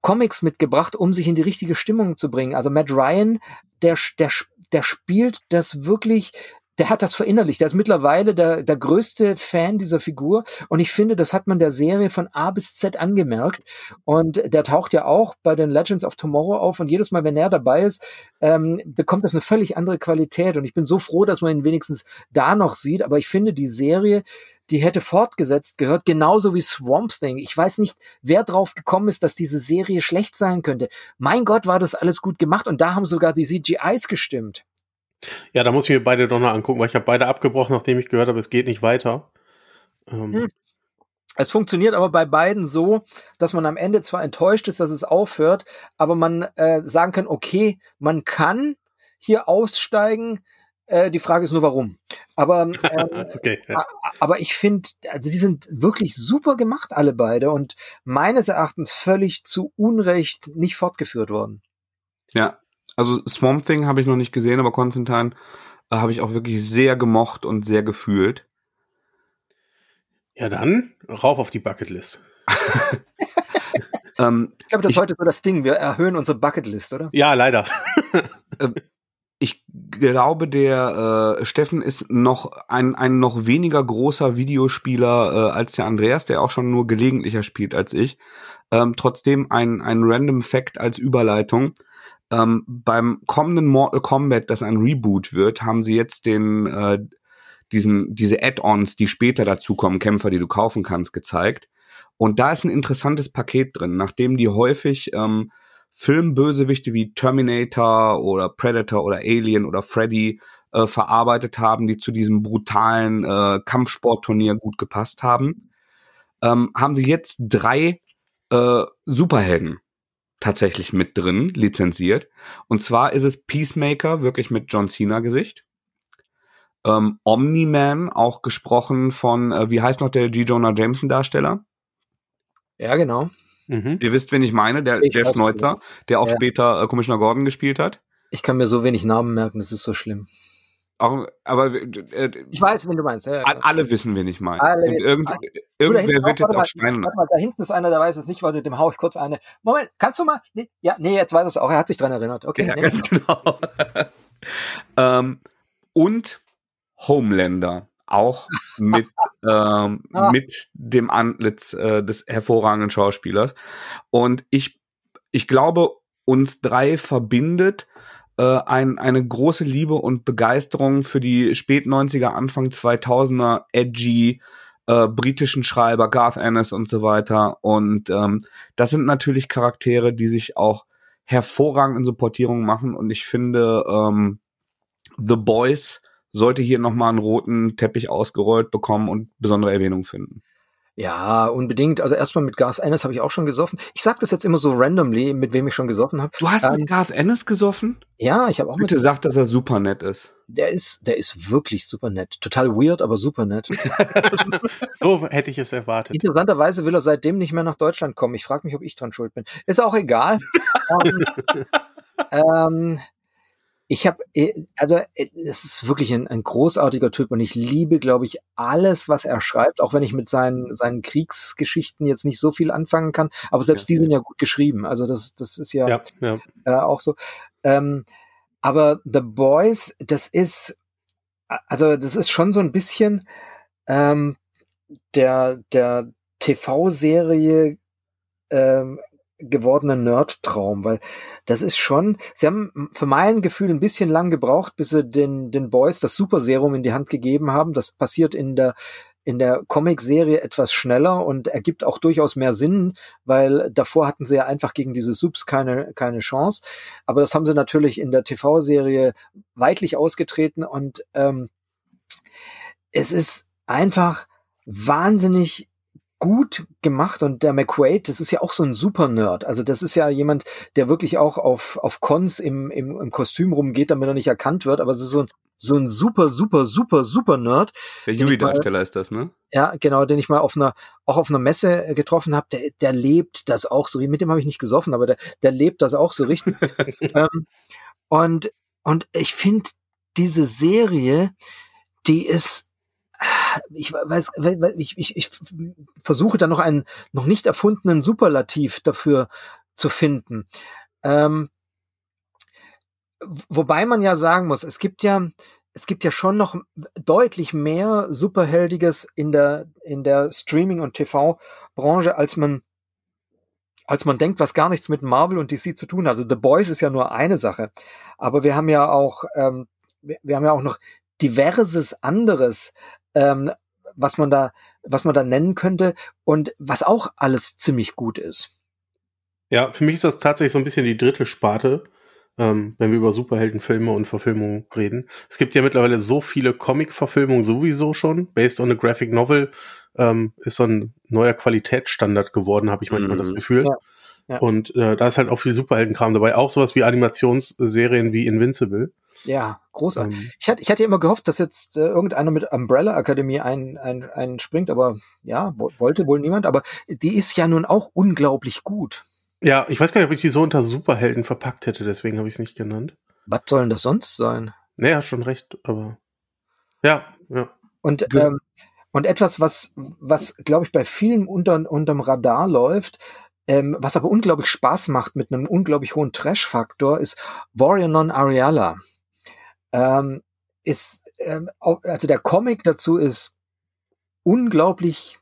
Comics mitgebracht, um sich in die richtige Stimmung zu bringen. Also Matt Ryan, der, der, der spielt das wirklich der hat das verinnerlicht. Der ist mittlerweile der, der größte Fan dieser Figur. Und ich finde, das hat man der Serie von A bis Z angemerkt. Und der taucht ja auch bei den Legends of Tomorrow auf. Und jedes Mal, wenn er dabei ist, ähm, bekommt das eine völlig andere Qualität. Und ich bin so froh, dass man ihn wenigstens da noch sieht. Aber ich finde, die Serie, die hätte fortgesetzt gehört, genauso wie Swamp Thing. Ich weiß nicht, wer drauf gekommen ist, dass diese Serie schlecht sein könnte. Mein Gott, war das alles gut gemacht. Und da haben sogar die CGIs gestimmt. Ja, da muss ich mir beide doch noch angucken, weil ich habe beide abgebrochen, nachdem ich gehört habe, es geht nicht weiter. Ähm. Hm. Es funktioniert aber bei beiden so, dass man am Ende zwar enttäuscht ist, dass es aufhört, aber man äh, sagen kann, okay, man kann hier aussteigen. Äh, die Frage ist nur, warum. Aber, ähm, okay, ja. aber ich finde, also die sind wirklich super gemacht, alle beide, und meines Erachtens völlig zu Unrecht nicht fortgeführt worden. Ja, also Swamp Thing habe ich noch nicht gesehen, aber Konstantin äh, habe ich auch wirklich sehr gemocht und sehr gefühlt. Ja, dann rauf auf die Bucketlist. ähm, ich glaube, das ist heute so das Ding. Wir erhöhen unsere Bucketlist, oder? Ja, leider. Ähm, ich glaube, der äh, Steffen ist noch ein, ein noch weniger großer Videospieler äh, als der Andreas, der auch schon nur gelegentlicher spielt als ich. Ähm, trotzdem ein, ein random Fact als Überleitung. Ähm, beim kommenden Mortal Kombat, das ein Reboot wird, haben sie jetzt den äh, diesen diese Add-ons, die später dazukommen, Kämpfer, die du kaufen kannst, gezeigt. Und da ist ein interessantes Paket drin, nachdem die häufig ähm, Filmbösewichte wie Terminator oder Predator oder Alien oder Freddy äh, verarbeitet haben, die zu diesem brutalen äh, Kampfsportturnier gut gepasst haben, ähm, haben sie jetzt drei äh, Superhelden tatsächlich mit drin, lizenziert. Und zwar ist es Peacemaker, wirklich mit John Cena-Gesicht. Ähm, Omni-Man, auch gesprochen von, äh, wie heißt noch der G. Jonah Jameson-Darsteller? Ja, genau. Mhm. Ihr wisst, wen ich meine, der, ich der Schneuzer, der auch ja. später äh, Commissioner Gordon gespielt hat. Ich kann mir so wenig Namen merken, das ist so schlimm. Auch, aber äh, ich weiß, wen du meinst. Ja, ja. Alle wissen, wen ich meine. Alle, irgend, alle. irgendwer wird jetzt auch schreien. Mal, da hinten ist einer, der weiß es nicht, weil dem hau ich kurz eine. Moment, kannst du mal? Nee, ja, nee, jetzt weiß es auch. Er hat sich dran erinnert. Okay, ja, nee, ganz genau. ähm, und Homelander auch mit ähm, ah. mit dem Antlitz äh, des hervorragenden Schauspielers. Und ich ich glaube, uns drei verbindet äh, ein, eine große Liebe und Begeisterung für die spät 90er, Anfang 2000er edgy äh, britischen Schreiber, Garth Ennis und so weiter. Und ähm, das sind natürlich Charaktere, die sich auch hervorragend in so machen. Und ich finde, ähm, The Boys sollte hier nochmal einen roten Teppich ausgerollt bekommen und besondere Erwähnung finden. Ja, unbedingt. Also erstmal mit Garth Ennis habe ich auch schon gesoffen. Ich sage das jetzt immer so randomly, mit wem ich schon gesoffen habe. Du hast ähm, mit Garth Ennis gesoffen? Ja, ich habe auch Bitte mit. Bitte sag, dass er super nett ist. Der ist, der ist wirklich super nett. Total weird, aber super nett. so hätte ich es erwartet. Interessanterweise will er seitdem nicht mehr nach Deutschland kommen. Ich frage mich, ob ich dran schuld bin. Ist auch egal. ähm, ähm, ich habe, äh, also äh, es ist wirklich ein, ein großartiger Typ und ich liebe, glaube ich, alles, was er schreibt, auch wenn ich mit seinen, seinen Kriegsgeschichten jetzt nicht so viel anfangen kann. Aber selbst ja. die sind ja gut geschrieben. Also das, das ist ja, ja, ja. Äh, auch so. Ähm, aber The Boys, das ist Also das ist schon so ein bisschen ähm, der der TV-Serie ähm, gewordene Nerd-Traum, weil das ist schon, sie haben für mein Gefühl ein bisschen lang gebraucht, bis sie den, den Boys das Super Serum in die Hand gegeben haben. Das passiert in der, in der Comic-Serie etwas schneller und ergibt auch durchaus mehr Sinn, weil davor hatten sie ja einfach gegen diese Subs keine, keine Chance. Aber das haben sie natürlich in der TV-Serie weitlich ausgetreten und ähm, es ist einfach wahnsinnig gut gemacht und der McQuaid, das ist ja auch so ein Super-Nerd. Also das ist ja jemand, der wirklich auch auf, auf Cons im, im, im Kostüm rumgeht, damit er nicht erkannt wird, aber es ist so ein, so ein super, super, super, super Nerd. Der Yui-Darsteller ist das, ne? Ja, genau, den ich mal auf einer, auch auf einer Messe getroffen habe, der, der lebt das auch so, mit dem habe ich nicht gesoffen, aber der, der lebt das auch so richtig. ähm, und, und ich finde diese Serie, die ist ich weiß, ich, ich, ich versuche da noch einen noch nicht erfundenen Superlativ dafür zu finden. Ähm, wobei man ja sagen muss, es gibt ja, es gibt ja schon noch deutlich mehr Superheldiges in der, in der Streaming- und TV-Branche, als man, als man denkt, was gar nichts mit Marvel und DC zu tun hat. Also The Boys ist ja nur eine Sache. Aber wir haben ja auch, ähm, wir, wir haben ja auch noch diverses anderes, ähm, was man da, was man da nennen könnte und was auch alles ziemlich gut ist. Ja, für mich ist das tatsächlich so ein bisschen die dritte Sparte, ähm, wenn wir über Superheldenfilme und Verfilmungen reden. Es gibt ja mittlerweile so viele Comic-Verfilmungen sowieso schon. Based on a Graphic Novel ähm, ist so ein neuer Qualitätsstandard geworden, habe ich manchmal mhm. das Gefühl. Ja. Ja. Und äh, da ist halt auch viel Superheldenkram dabei. Auch sowas wie Animationsserien wie Invincible. Ja, großartig. Ähm, ich, hatte, ich hatte immer gehofft, dass jetzt äh, irgendeiner mit Umbrella Academy ein, ein, ein springt, aber ja, wollte wohl niemand. Aber die ist ja nun auch unglaublich gut. Ja, ich weiß gar nicht, ob ich die so unter Superhelden verpackt hätte, deswegen habe ich es nicht genannt. Was soll denn das sonst sein? Naja, schon recht, aber ja, ja. Und, ähm, und etwas, was, was glaube ich, bei vielen unter, unterm Radar läuft, ähm, was aber unglaublich Spaß macht mit einem unglaublich hohen Trash-Faktor, ist Warrior Non Ariella. Ähm, ist, ähm, also der Comic dazu ist unglaublich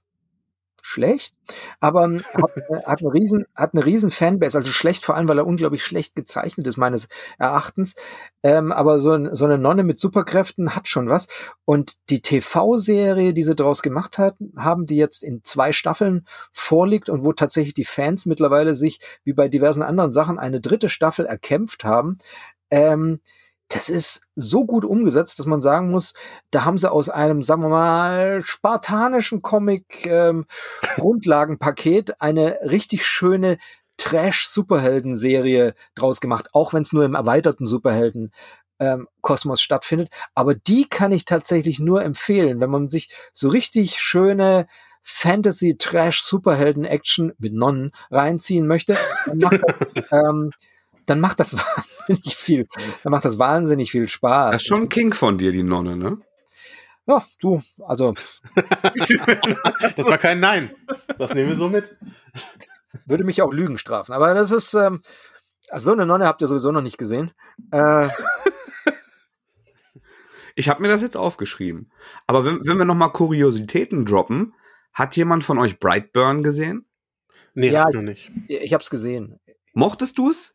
schlecht, aber ähm, hat, äh, hat, eine riesen, hat eine riesen Fanbase, also schlecht vor allem, weil er unglaublich schlecht gezeichnet ist, meines Erachtens. Ähm, aber so, ein, so eine Nonne mit Superkräften hat schon was. Und die TV-Serie, die sie daraus gemacht hat, haben, die jetzt in zwei Staffeln vorliegt und wo tatsächlich die Fans mittlerweile sich, wie bei diversen anderen Sachen, eine dritte Staffel erkämpft haben, ähm, das ist so gut umgesetzt, dass man sagen muss, da haben sie aus einem, sagen wir mal, spartanischen Comic ähm, eine richtig schöne Trash-Superhelden-Serie draus gemacht, auch wenn es nur im erweiterten Superhelden ähm, Kosmos stattfindet. Aber die kann ich tatsächlich nur empfehlen, wenn man sich so richtig schöne Fantasy Trash Superhelden Action mit Nonnen reinziehen möchte. Dann macht ähm, dann macht das wahnsinnig viel, dann macht das wahnsinnig viel Spaß. Das ist schon ein King von dir, die Nonne, ne? Ja, du, also. das war kein Nein. Das nehmen wir so mit. Würde mich auch Lügen strafen. Aber das ist, ähm, so eine Nonne habt ihr sowieso noch nicht gesehen. Äh, ich habe mir das jetzt aufgeschrieben. Aber wenn, wenn wir noch mal Kuriositäten droppen, hat jemand von euch Brightburn gesehen? Nee, ja, noch nicht. Ich, ich habe es gesehen. Mochtest du es?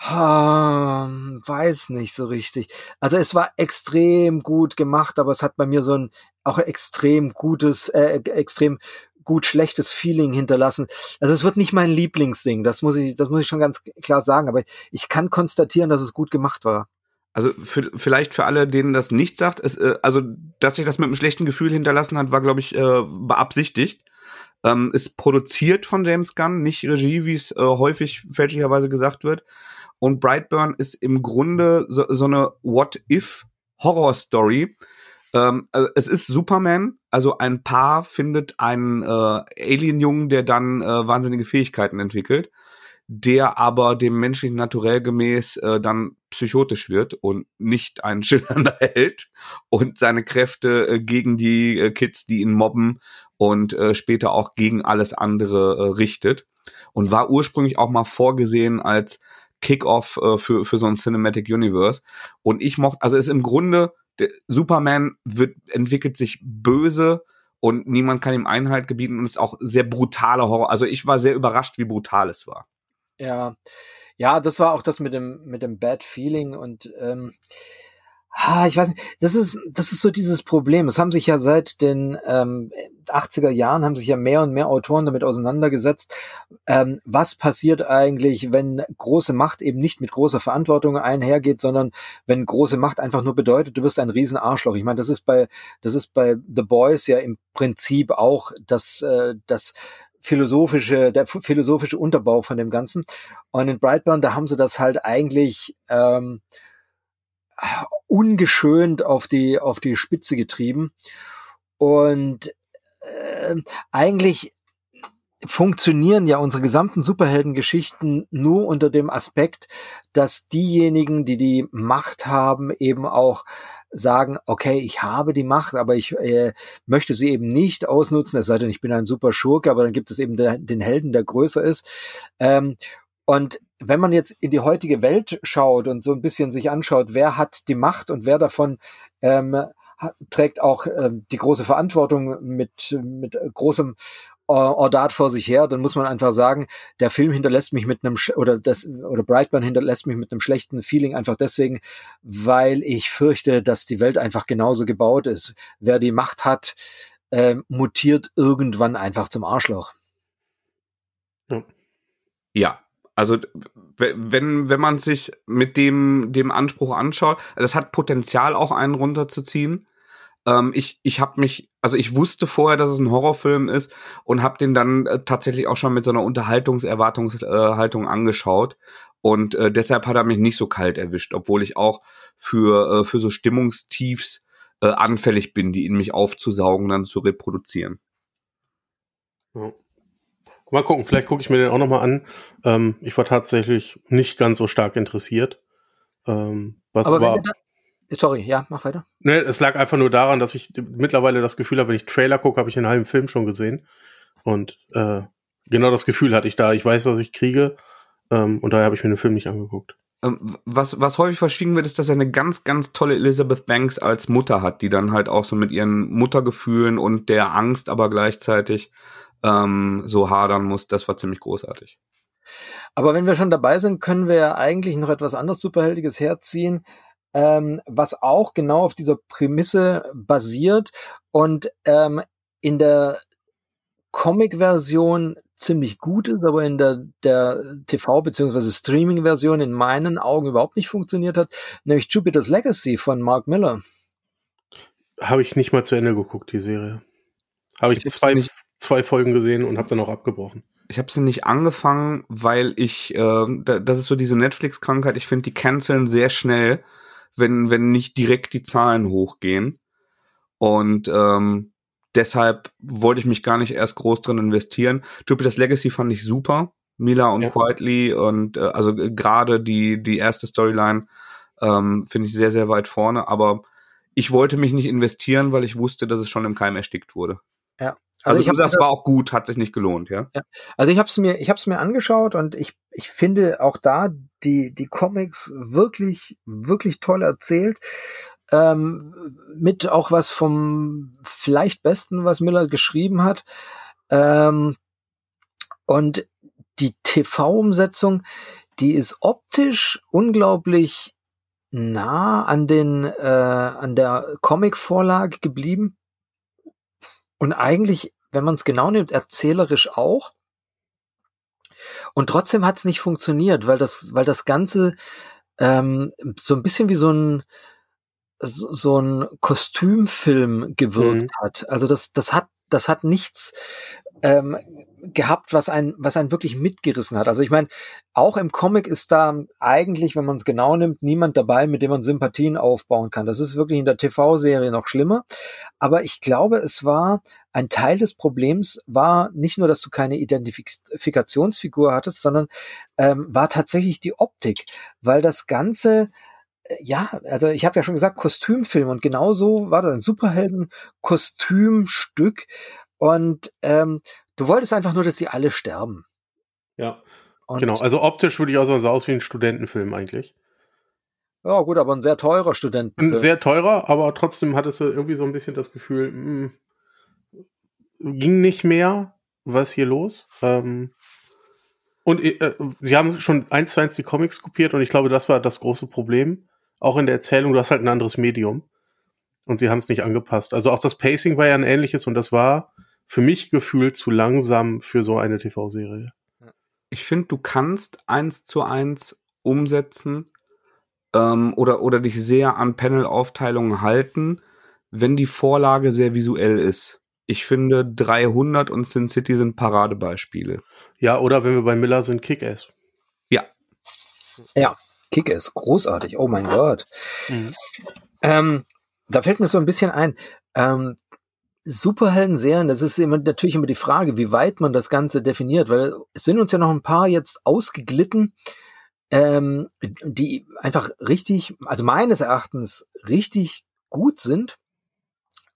Hm, weiß nicht so richtig. Also es war extrem gut gemacht, aber es hat bei mir so ein auch extrem gutes, äh, extrem gut schlechtes Feeling hinterlassen. Also es wird nicht mein Lieblingsding, das muss ich, das muss ich schon ganz klar sagen, aber ich kann konstatieren, dass es gut gemacht war. Also für, vielleicht für alle, denen das nicht sagt, es, äh, also dass sich das mit einem schlechten Gefühl hinterlassen hat, war glaube ich äh, beabsichtigt. Ähm, ist produziert von James Gunn, nicht Regie, wie es äh, häufig fälschlicherweise gesagt wird. Und Brightburn ist im Grunde so, so eine What-If-Horror-Story. Ähm, also es ist Superman, also ein Paar findet einen äh, Alien-Jungen, der dann äh, wahnsinnige Fähigkeiten entwickelt, der aber dem menschlichen Naturell gemäß äh, dann psychotisch wird und nicht ein schillernder Held und seine Kräfte äh, gegen die äh, Kids, die ihn mobben und äh, später auch gegen alles andere äh, richtet und war ursprünglich auch mal vorgesehen als Kickoff äh, für, für so ein Cinematic Universe. Und ich mochte, also ist im Grunde Superman wird, entwickelt sich böse und niemand kann ihm Einhalt gebieten und ist auch sehr brutaler Horror. Also ich war sehr überrascht, wie brutal es war. Ja, ja, das war auch das mit dem mit dem Bad Feeling und ähm, ah, ich weiß nicht, das ist das ist so dieses Problem. Es haben sich ja seit den ähm, 80er Jahren haben sich ja mehr und mehr Autoren damit auseinandergesetzt, ähm, was passiert eigentlich, wenn große Macht eben nicht mit großer Verantwortung einhergeht, sondern wenn große Macht einfach nur bedeutet, du wirst ein Riesenarschloch. Ich meine, das ist bei das ist bei The Boys ja im Prinzip auch das äh, das philosophische, der philosophische Unterbau von dem Ganzen. Und in Brightburn, da haben sie das halt eigentlich ähm, ungeschönt auf die auf die Spitze getrieben. Und äh, eigentlich funktionieren ja unsere gesamten Superheldengeschichten nur unter dem Aspekt, dass diejenigen, die die Macht haben, eben auch sagen, okay, ich habe die Macht, aber ich äh, möchte sie eben nicht ausnutzen, es sei denn, ich bin ein super Schurke, aber dann gibt es eben der, den Helden, der größer ist. Ähm, und wenn man jetzt in die heutige Welt schaut und so ein bisschen sich anschaut, wer hat die Macht und wer davon ähm, trägt auch ähm, die große Verantwortung mit, mit großem Ordat vor sich her, dann muss man einfach sagen, der Film hinterlässt mich mit einem oder das oder Brightburn hinterlässt mich mit einem schlechten Feeling einfach deswegen, weil ich fürchte, dass die Welt einfach genauso gebaut ist. Wer die Macht hat, äh, mutiert irgendwann einfach zum Arschloch. Ja. Also wenn wenn man sich mit dem dem Anspruch anschaut, das hat Potenzial auch einen runterzuziehen. Ähm, ich ich habe mich, also ich wusste vorher, dass es ein Horrorfilm ist und habe den dann äh, tatsächlich auch schon mit so einer Unterhaltungserwartungshaltung äh, angeschaut. Und äh, deshalb hat er mich nicht so kalt erwischt, obwohl ich auch für, äh, für so Stimmungstiefs äh, anfällig bin, die in mich aufzusaugen, dann zu reproduzieren. Ja. Mal gucken, vielleicht gucke ich mir den auch nochmal an. Ähm, ich war tatsächlich nicht ganz so stark interessiert. Ähm, was Aber war, Sorry, ja, mach weiter. Ne, es lag einfach nur daran, dass ich mittlerweile das Gefühl habe, wenn ich Trailer gucke, habe ich den halben Film schon gesehen. Und äh, genau das Gefühl hatte ich da. Ich weiß, was ich kriege. Ähm, und daher habe ich mir den Film nicht angeguckt. Ähm, was, was häufig verschwiegen wird, ist, dass er eine ganz, ganz tolle Elizabeth Banks als Mutter hat, die dann halt auch so mit ihren Muttergefühlen und der Angst aber gleichzeitig ähm, so hadern muss. Das war ziemlich großartig. Aber wenn wir schon dabei sind, können wir ja eigentlich noch etwas anderes Superheldiges herziehen ähm, was auch genau auf dieser Prämisse basiert und ähm, in der Comic-Version ziemlich gut ist, aber in der, der TV- bzw. Streaming-Version in meinen Augen überhaupt nicht funktioniert hat, nämlich Jupiter's Legacy von Mark Miller. Habe ich nicht mal zu Ende geguckt, die Serie. Habe ich, ich zwei, zwei Folgen gesehen und habe dann auch abgebrochen. Ich habe sie nicht angefangen, weil ich, äh, das ist so diese Netflix-Krankheit, ich finde, die canceln sehr schnell wenn, wenn nicht direkt die Zahlen hochgehen. Und ähm, deshalb wollte ich mich gar nicht erst groß drin investieren. Jupiter's Legacy fand ich super. Mila und ja. Quietly und äh, also gerade die, die erste Storyline ähm, finde ich sehr, sehr weit vorne. Aber ich wollte mich nicht investieren, weil ich wusste, dass es schon im Keim erstickt wurde. Ja. Also, also ich das war auch gut, hat sich nicht gelohnt, ja. ja. Also ich habe es mir, ich habe es mir angeschaut und ich, ich finde auch da die die Comics wirklich wirklich toll erzählt. Ähm, mit auch was vom vielleicht besten, was Miller geschrieben hat. Ähm, und die TV-Umsetzung, die ist optisch unglaublich nah an den äh, an der Comic-Vorlage geblieben und eigentlich, wenn man es genau nimmt, erzählerisch auch. Und trotzdem hat es nicht funktioniert, weil das, weil das Ganze ähm, so ein bisschen wie so ein so, so ein Kostümfilm gewirkt mhm. hat. Also das, das hat, das hat nichts ähm, gehabt, was ein, was einen wirklich mitgerissen hat. Also ich meine, auch im Comic ist da eigentlich, wenn man es genau nimmt, niemand dabei, mit dem man Sympathien aufbauen kann. Das ist wirklich in der TV-Serie noch schlimmer. Aber ich glaube, es war ein Teil des Problems war nicht nur, dass du keine Identifikationsfigur hattest, sondern ähm, war tatsächlich die Optik, weil das Ganze äh, ja, also ich habe ja schon gesagt, Kostümfilm und genauso war das ein Superhelden-Kostümstück und ähm, du wolltest einfach nur, dass die alle sterben. Ja. Und genau, also optisch würde ich auch sagen, sah aus wie ein Studentenfilm eigentlich. Ja, gut, aber ein sehr teurer Student. Ein sehr teurer, aber trotzdem hattest du irgendwie so ein bisschen das Gefühl, mh, hm, ging nicht mehr, was hier los? Ähm, und äh, sie haben schon eins zu eins die Comics kopiert und ich glaube, das war das große Problem. Auch in der Erzählung, du hast halt ein anderes Medium. Und sie haben es nicht angepasst. Also auch das Pacing war ja ein ähnliches und das war für mich gefühlt zu langsam für so eine TV-Serie. Ich finde, du kannst eins zu eins umsetzen ähm, oder, oder dich sehr an Panel-Aufteilungen halten, wenn die Vorlage sehr visuell ist. Ich finde, 300 und Sin City sind Paradebeispiele. Ja, oder wenn wir bei Miller sind, Kick-Ass. Ja. Ja, Kick-Ass, großartig. Oh mein Gott. Mhm. Ähm, da fällt mir so ein bisschen ein, ähm, Superhelden-Serien, das ist immer, natürlich immer die Frage, wie weit man das Ganze definiert, weil es sind uns ja noch ein paar jetzt ausgeglitten, ähm, die einfach richtig, also meines Erachtens richtig gut sind.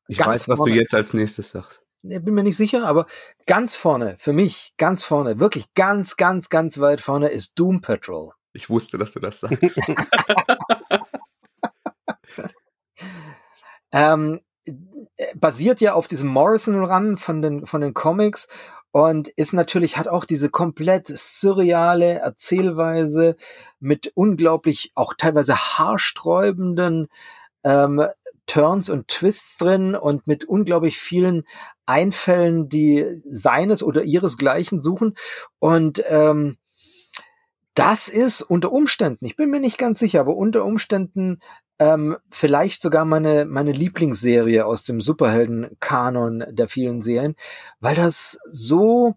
Ich ganz weiß, was vorne. du jetzt als nächstes sagst. Ich bin mir nicht sicher, aber ganz vorne, für mich, ganz vorne, wirklich ganz, ganz, ganz weit vorne ist Doom Patrol. Ich wusste, dass du das sagst. ähm, basiert ja auf diesem Morrison-Run von den, von den Comics und ist natürlich, hat auch diese komplett surreale Erzählweise mit unglaublich, auch teilweise haarsträubenden ähm, Turns und Twists drin und mit unglaublich vielen Einfällen, die seines oder ihresgleichen suchen. Und ähm, das ist unter Umständen, ich bin mir nicht ganz sicher, aber unter Umständen ähm, vielleicht sogar meine, meine Lieblingsserie aus dem Superhelden-Kanon der vielen Serien, weil das so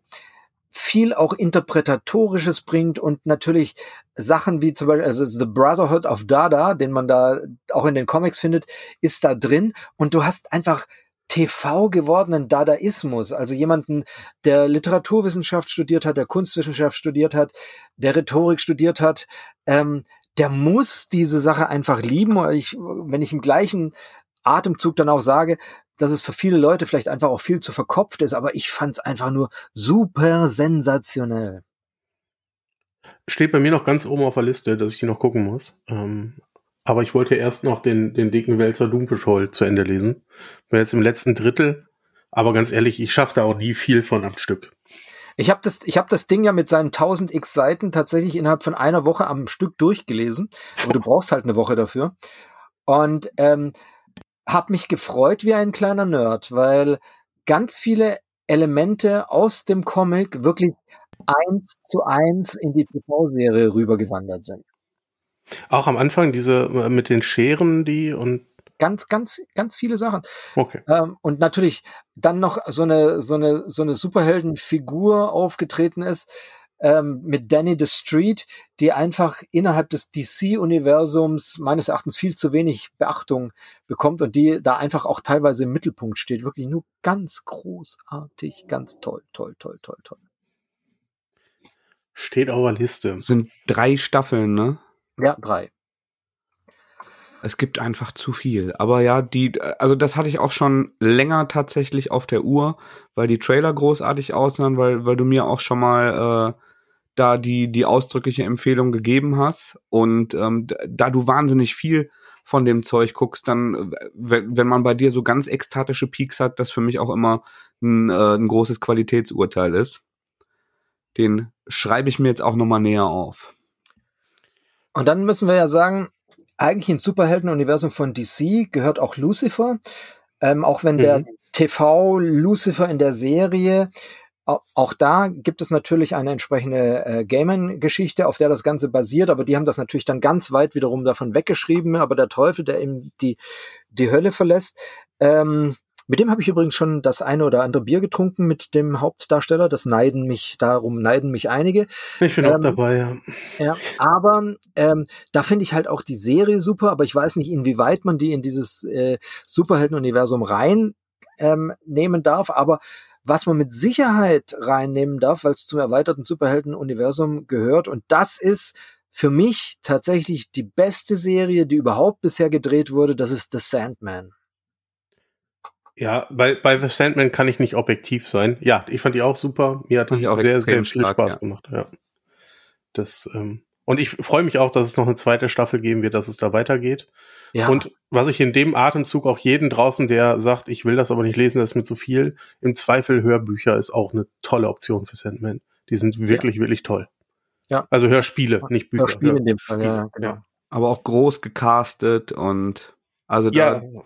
viel auch Interpretatorisches bringt und natürlich Sachen wie zum Beispiel, also The Brotherhood of Dada, den man da auch in den Comics findet, ist da drin und du hast einfach TV gewordenen Dadaismus, also jemanden, der Literaturwissenschaft studiert hat, der Kunstwissenschaft studiert hat, der Rhetorik studiert hat, ähm, der muss diese Sache einfach lieben. Ich, wenn ich im gleichen Atemzug dann auch sage, dass es für viele Leute vielleicht einfach auch viel zu verkopft ist, aber ich fand es einfach nur super sensationell. Steht bei mir noch ganz oben auf der Liste, dass ich die noch gucken muss. Ähm, aber ich wollte erst noch den, den dicken Wälzer Dumpeschol zu Ende lesen. Bin jetzt im letzten Drittel, aber ganz ehrlich, ich schaffe da auch nie viel von am Stück. Ich habe das, ich hab das Ding ja mit seinen 1000 x Seiten tatsächlich innerhalb von einer Woche am Stück durchgelesen. Aber du brauchst halt eine Woche dafür. Und ähm, habe mich gefreut wie ein kleiner Nerd, weil ganz viele Elemente aus dem Comic wirklich eins zu eins in die TV-Serie rübergewandert sind. Auch am Anfang diese äh, mit den Scheren, die und ganz, ganz, ganz viele Sachen. Okay. Ähm, und natürlich dann noch so eine, so eine, so eine Superheldenfigur aufgetreten ist, ähm, mit Danny the Street, die einfach innerhalb des DC-Universums meines Erachtens viel zu wenig Beachtung bekommt und die da einfach auch teilweise im Mittelpunkt steht. Wirklich nur ganz großartig, ganz toll, toll, toll, toll, toll. Steht auf der Liste. Sind drei Staffeln, ne? Ja, drei. Es gibt einfach zu viel. Aber ja, die, also das hatte ich auch schon länger tatsächlich auf der Uhr, weil die Trailer großartig aussahen, weil, weil du mir auch schon mal äh, da die, die ausdrückliche Empfehlung gegeben hast. Und ähm, da du wahnsinnig viel von dem Zeug guckst, dann, wenn, man bei dir so ganz ekstatische Peaks hat, das für mich auch immer ein, äh, ein großes Qualitätsurteil ist. Den schreibe ich mir jetzt auch nochmal näher auf. Und dann müssen wir ja sagen, eigentlich ins Superhelden-Universum von DC gehört auch Lucifer. Ähm, auch wenn mhm. der TV Lucifer in der Serie auch da gibt es natürlich eine entsprechende äh, Gaming-Geschichte, auf der das Ganze basiert, aber die haben das natürlich dann ganz weit wiederum davon weggeschrieben. Aber der Teufel, der eben die, die Hölle verlässt, ähm, mit dem habe ich übrigens schon das eine oder andere Bier getrunken mit dem Hauptdarsteller. Das neiden mich, darum neiden mich einige. Ich bin ähm, auch dabei, ja. Ja, aber ähm, da finde ich halt auch die Serie super, aber ich weiß nicht, inwieweit man die in dieses äh, Superhelden-Universum rein ähm, nehmen darf. Aber was man mit Sicherheit reinnehmen darf, weil es zum erweiterten Superhelden-Universum gehört, und das ist für mich tatsächlich die beste Serie, die überhaupt bisher gedreht wurde, das ist The Sandman. Ja, bei, bei The Sandman kann ich nicht objektiv sein. Ja, ich fand die auch super. Mir hat die auch sehr, sehr viel stark, Spaß ja. gemacht. Ja. Das, ähm, Und ich freue mich auch, dass es noch eine zweite Staffel geben wird, dass es da weitergeht. Ja. Und was ich in dem Atemzug auch jeden draußen, der sagt, ich will das aber nicht lesen, das ist mir zu viel, im Zweifel Hörbücher ist auch eine tolle Option für Sandman. Die sind wirklich, ja. wirklich toll. Ja. Also Hörspiele, nicht Bücher. Hörspiele in dem Fall, ja, genau. Aber auch groß gecastet und also da, ja.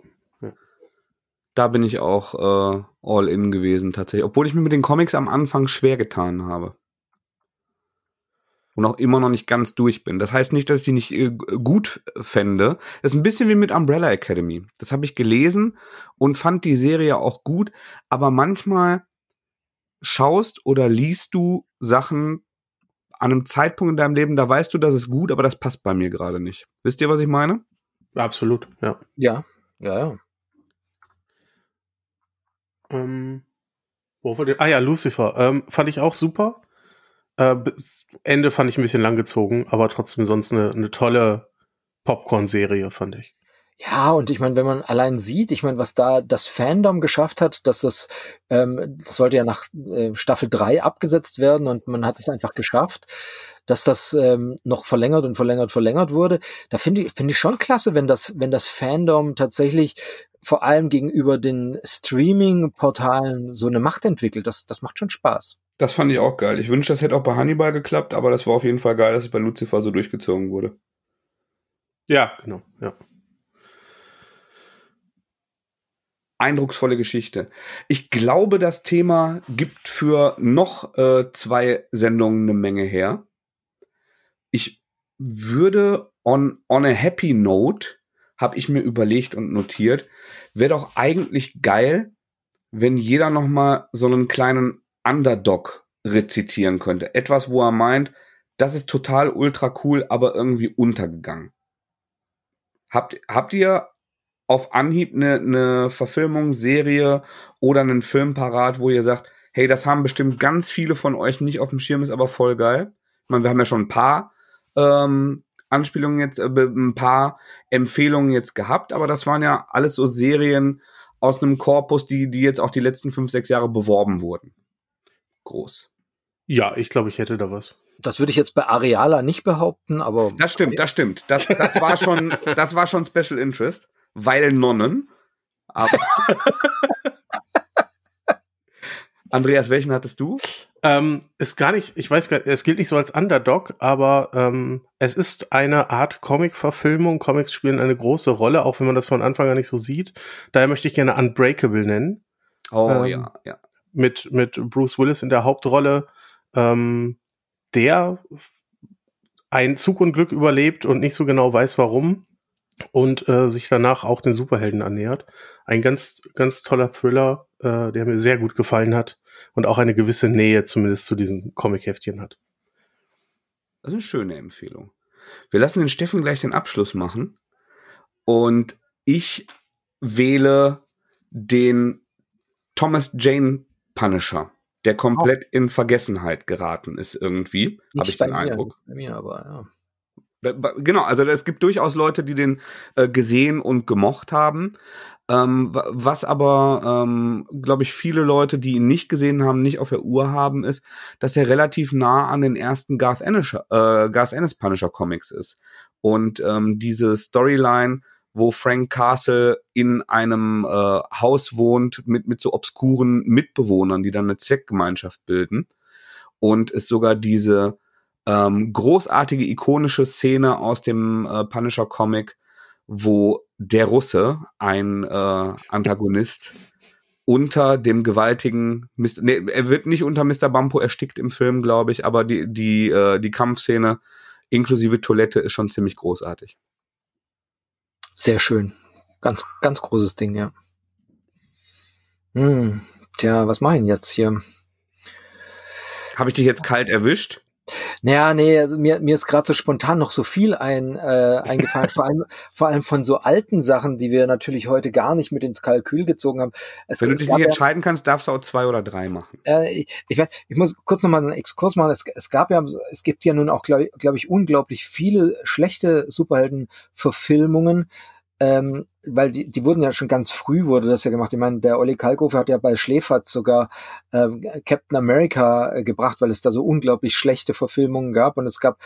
Da bin ich auch äh, all in gewesen tatsächlich. Obwohl ich mir mit den Comics am Anfang schwer getan habe und auch immer noch nicht ganz durch bin. Das heißt nicht, dass ich die nicht äh, gut fände. Das ist ein bisschen wie mit Umbrella Academy. Das habe ich gelesen und fand die Serie auch gut, aber manchmal schaust oder liest du Sachen an einem Zeitpunkt in deinem Leben, da weißt du, das ist gut, aber das passt bei mir gerade nicht. Wisst ihr, was ich meine? Absolut, ja. Ja, ja, ja. Ähm, wo war der? Ah ja, Lucifer. Ähm, fand ich auch super. Äh, Ende fand ich ein bisschen langgezogen, aber trotzdem sonst eine, eine tolle Popcorn-Serie, fand ich. Ja, und ich meine, wenn man allein sieht, ich meine, was da das Fandom geschafft hat, dass das, ähm, das sollte ja nach äh, Staffel 3 abgesetzt werden und man hat es einfach geschafft, dass das ähm, noch verlängert und verlängert, verlängert wurde. Da finde ich, finde ich schon klasse, wenn das, wenn das Fandom tatsächlich vor allem gegenüber den Streaming-Portalen so eine Macht entwickelt. Das, das macht schon Spaß. Das fand ich auch geil. Ich wünschte, das hätte auch bei Hannibal geklappt, aber das war auf jeden Fall geil, dass es bei Lucifer so durchgezogen wurde. Ja, genau, ja. Eindrucksvolle Geschichte. Ich glaube, das Thema gibt für noch äh, zwei Sendungen eine Menge her. Ich würde on, on a happy note, habe ich mir überlegt und notiert, wäre doch eigentlich geil, wenn jeder noch mal so einen kleinen Underdog rezitieren könnte. Etwas, wo er meint, das ist total ultra cool, aber irgendwie untergegangen. Habt, habt ihr auf Anhieb eine, eine Verfilmung, Serie oder einen Film parat, wo ihr sagt, hey, das haben bestimmt ganz viele von euch nicht auf dem Schirm, ist aber voll geil. Ich meine, wir haben ja schon ein paar ähm, Anspielungen jetzt, äh, ein paar Empfehlungen jetzt gehabt, aber das waren ja alles so Serien aus einem Korpus, die, die jetzt auch die letzten fünf, sechs Jahre beworben wurden groß. Ja, ich glaube, ich hätte da was. Das würde ich jetzt bei Areala nicht behaupten, aber. Das stimmt, das stimmt. Das, das war schon, das war schon Special Interest, weil Nonnen. Aber Andreas, welchen hattest du? Ähm, ist gar nicht, ich weiß gar nicht, es gilt nicht so als Underdog, aber ähm, es ist eine Art Comic-Verfilmung. Comics spielen eine große Rolle, auch wenn man das von Anfang an nicht so sieht. Daher möchte ich gerne Unbreakable nennen. Oh ähm, ja, ja mit, mit Bruce Willis in der Hauptrolle, ähm, der ein Zug und Glück überlebt und nicht so genau weiß, warum und äh, sich danach auch den Superhelden annähert. Ein ganz, ganz toller Thriller, äh, der mir sehr gut gefallen hat und auch eine gewisse Nähe zumindest zu diesen Comic-Heftchen hat. Das ist eine schöne Empfehlung. Wir lassen den Steffen gleich den Abschluss machen und ich wähle den Thomas Jane Punisher, der komplett oh. in Vergessenheit geraten ist irgendwie, habe ich den Eindruck. Bei mir, aber ja. Genau, also es gibt durchaus Leute, die den äh, gesehen und gemocht haben. Ähm, was aber, ähm, glaube ich, viele Leute, die ihn nicht gesehen haben, nicht auf der Uhr haben, ist, dass er relativ nah an den ersten Garth Ennis, äh, Garth Ennis Punisher Comics ist. Und ähm, diese Storyline wo Frank Castle in einem äh, Haus wohnt mit, mit so obskuren Mitbewohnern, die dann eine Zweckgemeinschaft bilden. Und es sogar diese ähm, großartige, ikonische Szene aus dem äh, Punisher Comic, wo der Russe, ein äh, Antagonist, unter dem gewaltigen, Mr. nee, er wird nicht unter Mr. Bampo erstickt im Film, glaube ich, aber die, die, äh, die Kampfszene inklusive Toilette ist schon ziemlich großartig. Sehr schön. Ganz, ganz großes Ding, ja. Hm, tja, was mache ich denn jetzt hier? Habe ich dich jetzt kalt erwischt? Naja, nee, also mir, mir ist gerade so spontan noch so viel ein, äh, eingefallen, vor allem, vor allem von so alten Sachen, die wir natürlich heute gar nicht mit ins Kalkül gezogen haben. Es, Wenn du dich nicht entscheiden kannst, darfst du auch zwei oder drei machen. Äh, ich, ich, ich muss kurz nochmal einen Exkurs machen. Es, es gab ja, es gibt ja nun auch, glaube glaub ich, unglaublich viele schlechte Superhelden-Verfilmungen. Ähm, weil die, die wurden ja schon ganz früh wurde das ja gemacht. Ich meine, der Olli Kalkofe hat ja bei Schläfert sogar ähm, Captain America äh, gebracht, weil es da so unglaublich schlechte Verfilmungen gab und es gab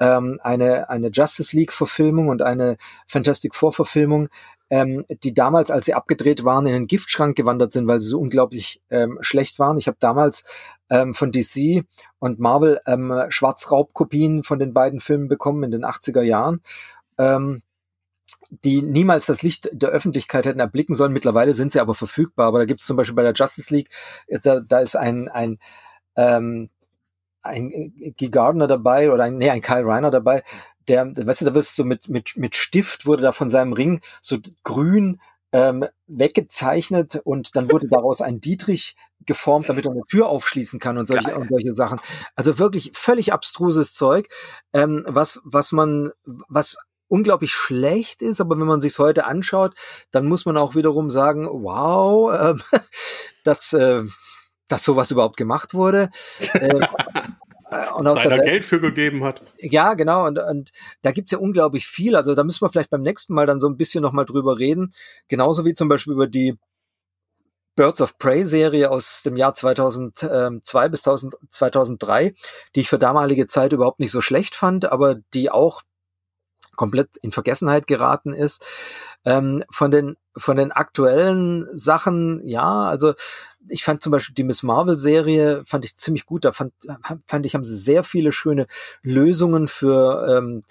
ähm, eine eine Justice League Verfilmung und eine Fantastic Four Verfilmung, ähm, die damals, als sie abgedreht waren, in den Giftschrank gewandert sind, weil sie so unglaublich ähm, schlecht waren. Ich habe damals ähm, von DC und Marvel ähm, Schwarzraubkopien von den beiden Filmen bekommen in den 80er Jahren. Ähm, die niemals das Licht der Öffentlichkeit hätten erblicken sollen. Mittlerweile sind sie aber verfügbar. Aber da gibt es zum Beispiel bei der Justice League, äh, da, da ist ein, ein, ähm, ein Guy Gardner dabei oder ein, nee, ein Kyle Reiner dabei, der, weißt du, da wirst du so mit, mit, mit Stift wurde da von seinem Ring so grün ähm, weggezeichnet und dann wurde daraus ein Dietrich geformt, damit er eine Tür aufschließen kann und solche, und solche Sachen. Also wirklich völlig abstruses Zeug, ähm, was, was man, was unglaublich schlecht ist, aber wenn man sich heute anschaut, dann muss man auch wiederum sagen, wow, äh, dass, äh, dass sowas überhaupt gemacht wurde. äh, und auch da Geld für gegeben hat. Ja, genau. Und, und da gibt's ja unglaublich viel. Also da müssen wir vielleicht beim nächsten Mal dann so ein bisschen nochmal drüber reden. Genauso wie zum Beispiel über die Birds of Prey Serie aus dem Jahr 2002 bis 2003, die ich für damalige Zeit überhaupt nicht so schlecht fand, aber die auch komplett in Vergessenheit geraten ist. Ähm, von den von den aktuellen Sachen, ja, also ich fand zum Beispiel die Miss Marvel Serie fand ich ziemlich gut. Da fand, fand ich haben sie sehr viele schöne Lösungen für ähm,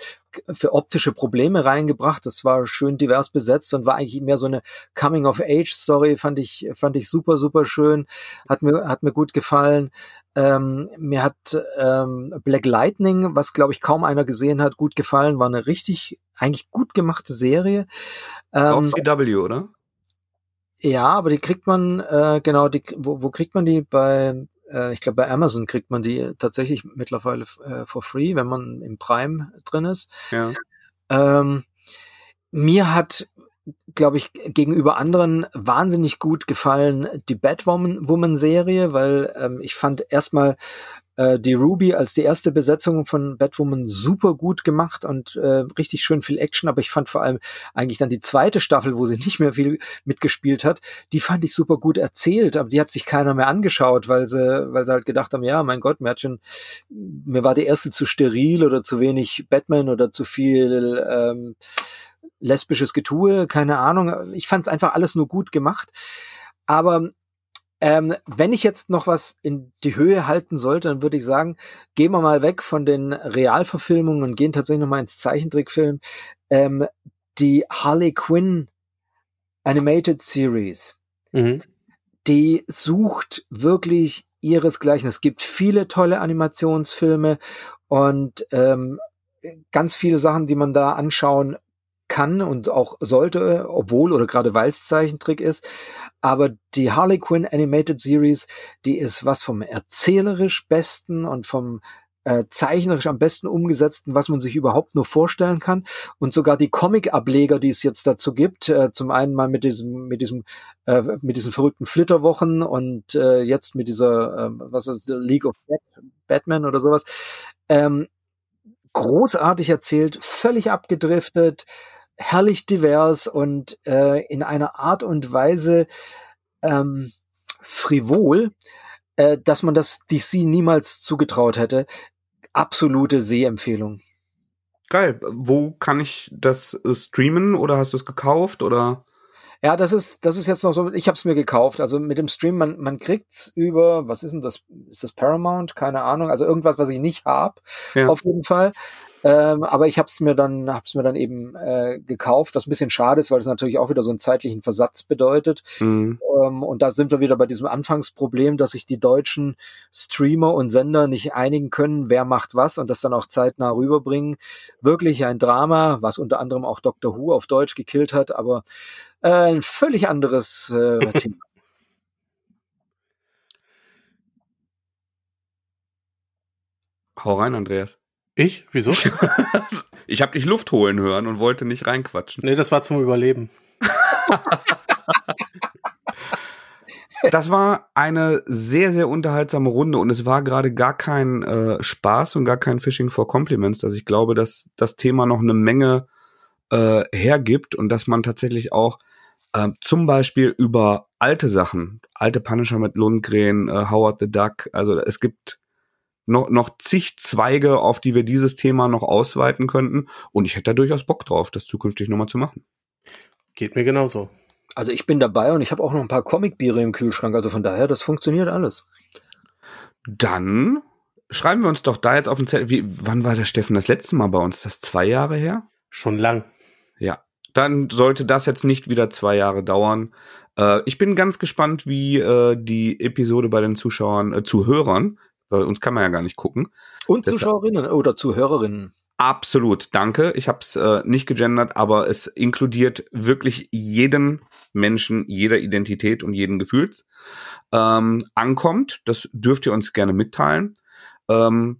für optische Probleme reingebracht. Das war schön divers besetzt und war eigentlich mehr so eine Coming of Age Story. Fand ich fand ich super super schön. Hat mir hat mir gut gefallen. Ähm, mir hat ähm, Black Lightning, was glaube ich kaum einer gesehen hat, gut gefallen. War eine richtig eigentlich gut gemachte Serie. Ähm, Auf CW, oder? Ja, aber die kriegt man, äh, genau, die, wo, wo kriegt man die? Bei, äh, ich glaube, bei Amazon kriegt man die tatsächlich mittlerweile äh, for free, wenn man im Prime drin ist. Ja. Ähm, mir hat, glaube ich, gegenüber anderen wahnsinnig gut gefallen die Batwoman-Serie, weil ähm, ich fand erstmal äh, die Ruby als die erste Besetzung von Batwoman super gut gemacht und äh, richtig schön viel Action, aber ich fand vor allem eigentlich dann die zweite Staffel, wo sie nicht mehr viel mitgespielt hat, die fand ich super gut erzählt, aber die hat sich keiner mehr angeschaut, weil sie, weil sie halt gedacht haben, ja, mein Gott, schon, mir war die erste zu steril oder zu wenig Batman oder zu viel ähm, lesbisches Getue, keine Ahnung. Ich fand es einfach alles nur gut gemacht. Aber ähm, wenn ich jetzt noch was in die Höhe halten sollte, dann würde ich sagen, gehen wir mal weg von den Realverfilmungen und gehen tatsächlich noch mal ins Zeichentrickfilm. Ähm, die Harley Quinn Animated Series, mhm. die sucht wirklich ihresgleichen. Es gibt viele tolle Animationsfilme und ähm, ganz viele Sachen, die man da anschauen kann und auch sollte, obwohl oder gerade weil es Zeichentrick ist. Aber die Harley Quinn Animated Series, die ist was vom erzählerisch besten und vom äh, zeichnerisch am besten umgesetzten, was man sich überhaupt nur vorstellen kann. Und sogar die Comic-Ableger, die es jetzt dazu gibt, äh, zum einen mal mit diesem, mit diesem, äh, mit diesen verrückten Flitterwochen und äh, jetzt mit dieser, äh, was ist League of Batman oder sowas, ähm, großartig erzählt, völlig abgedriftet, herrlich divers und äh, in einer Art und Weise ähm, frivol, äh, dass man das DC niemals zugetraut hätte. Absolute Sehempfehlung. Geil. Wo kann ich das äh, streamen oder hast du es gekauft oder? Ja, das ist das ist jetzt noch so. Ich habe es mir gekauft. Also mit dem Stream, man man kriegt's über. Was ist denn das? Ist das Paramount? Keine Ahnung. Also irgendwas, was ich nicht hab. Ja. Auf jeden Fall. Ähm, aber ich habe es mir dann, hab's mir dann eben äh, gekauft, was ein bisschen schade ist, weil es natürlich auch wieder so einen zeitlichen Versatz bedeutet. Mhm. Ähm, und da sind wir wieder bei diesem Anfangsproblem, dass sich die deutschen Streamer und Sender nicht einigen können, wer macht was und das dann auch zeitnah rüberbringen. Wirklich ein Drama, was unter anderem auch Dr. Who auf Deutsch gekillt hat, aber äh, ein völlig anderes äh, Thema. Hau rein, Andreas. Ich? Wieso? ich habe dich Luft holen hören und wollte nicht reinquatschen. Nee, das war zum Überleben. das war eine sehr, sehr unterhaltsame Runde und es war gerade gar kein äh, Spaß und gar kein Fishing for Compliments. Also ich glaube, dass das Thema noch eine Menge äh, hergibt und dass man tatsächlich auch äh, zum Beispiel über alte Sachen, alte Punisher mit Lundgren, äh, Howard the Duck, also es gibt noch, noch zig Zweige, auf die wir dieses Thema noch ausweiten könnten. Und ich hätte da durchaus Bock drauf, das zukünftig nochmal zu machen. Geht mir genauso. Also ich bin dabei und ich habe auch noch ein paar Comicbiere im Kühlschrank. Also von daher, das funktioniert alles. Dann schreiben wir uns doch da jetzt auf den Zettel. Wie, wann war der Steffen das letzte Mal bei uns? Ist das zwei Jahre her? Schon lang. Ja. Dann sollte das jetzt nicht wieder zwei Jahre dauern. Äh, ich bin ganz gespannt, wie äh, die Episode bei den Zuschauern, äh, Zuhörern, bei uns kann man ja gar nicht gucken. Und Deshalb, Zuschauerinnen oder Zuhörerinnen. Absolut, danke. Ich habe es äh, nicht gegendert, aber es inkludiert wirklich jeden Menschen, jeder Identität und jeden Gefühls ähm, ankommt. Das dürft ihr uns gerne mitteilen. Ähm,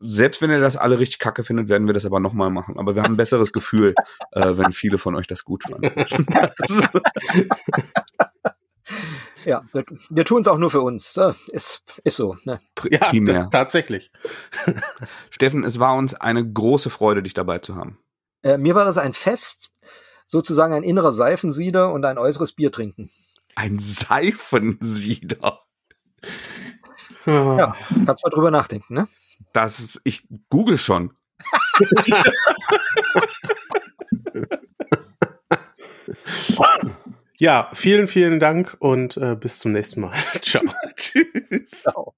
selbst wenn ihr das alle richtig kacke findet, werden wir das aber nochmal machen. Aber wir haben ein besseres Gefühl, äh, wenn viele von euch das gut fanden. Ja, wir, wir tun es auch nur für uns. Ist, ist so. Ne? Ja, tatsächlich. Steffen, es war uns eine große Freude, dich dabei zu haben. Äh, mir war es ein Fest, sozusagen ein innerer Seifensieder und ein äußeres Bier trinken. Ein Seifensieder. Ja, kannst mal drüber nachdenken, ne? Das ist, ich google schon. Ja, vielen, vielen Dank und äh, bis zum nächsten Mal. Ciao. Tschüss. Ciao.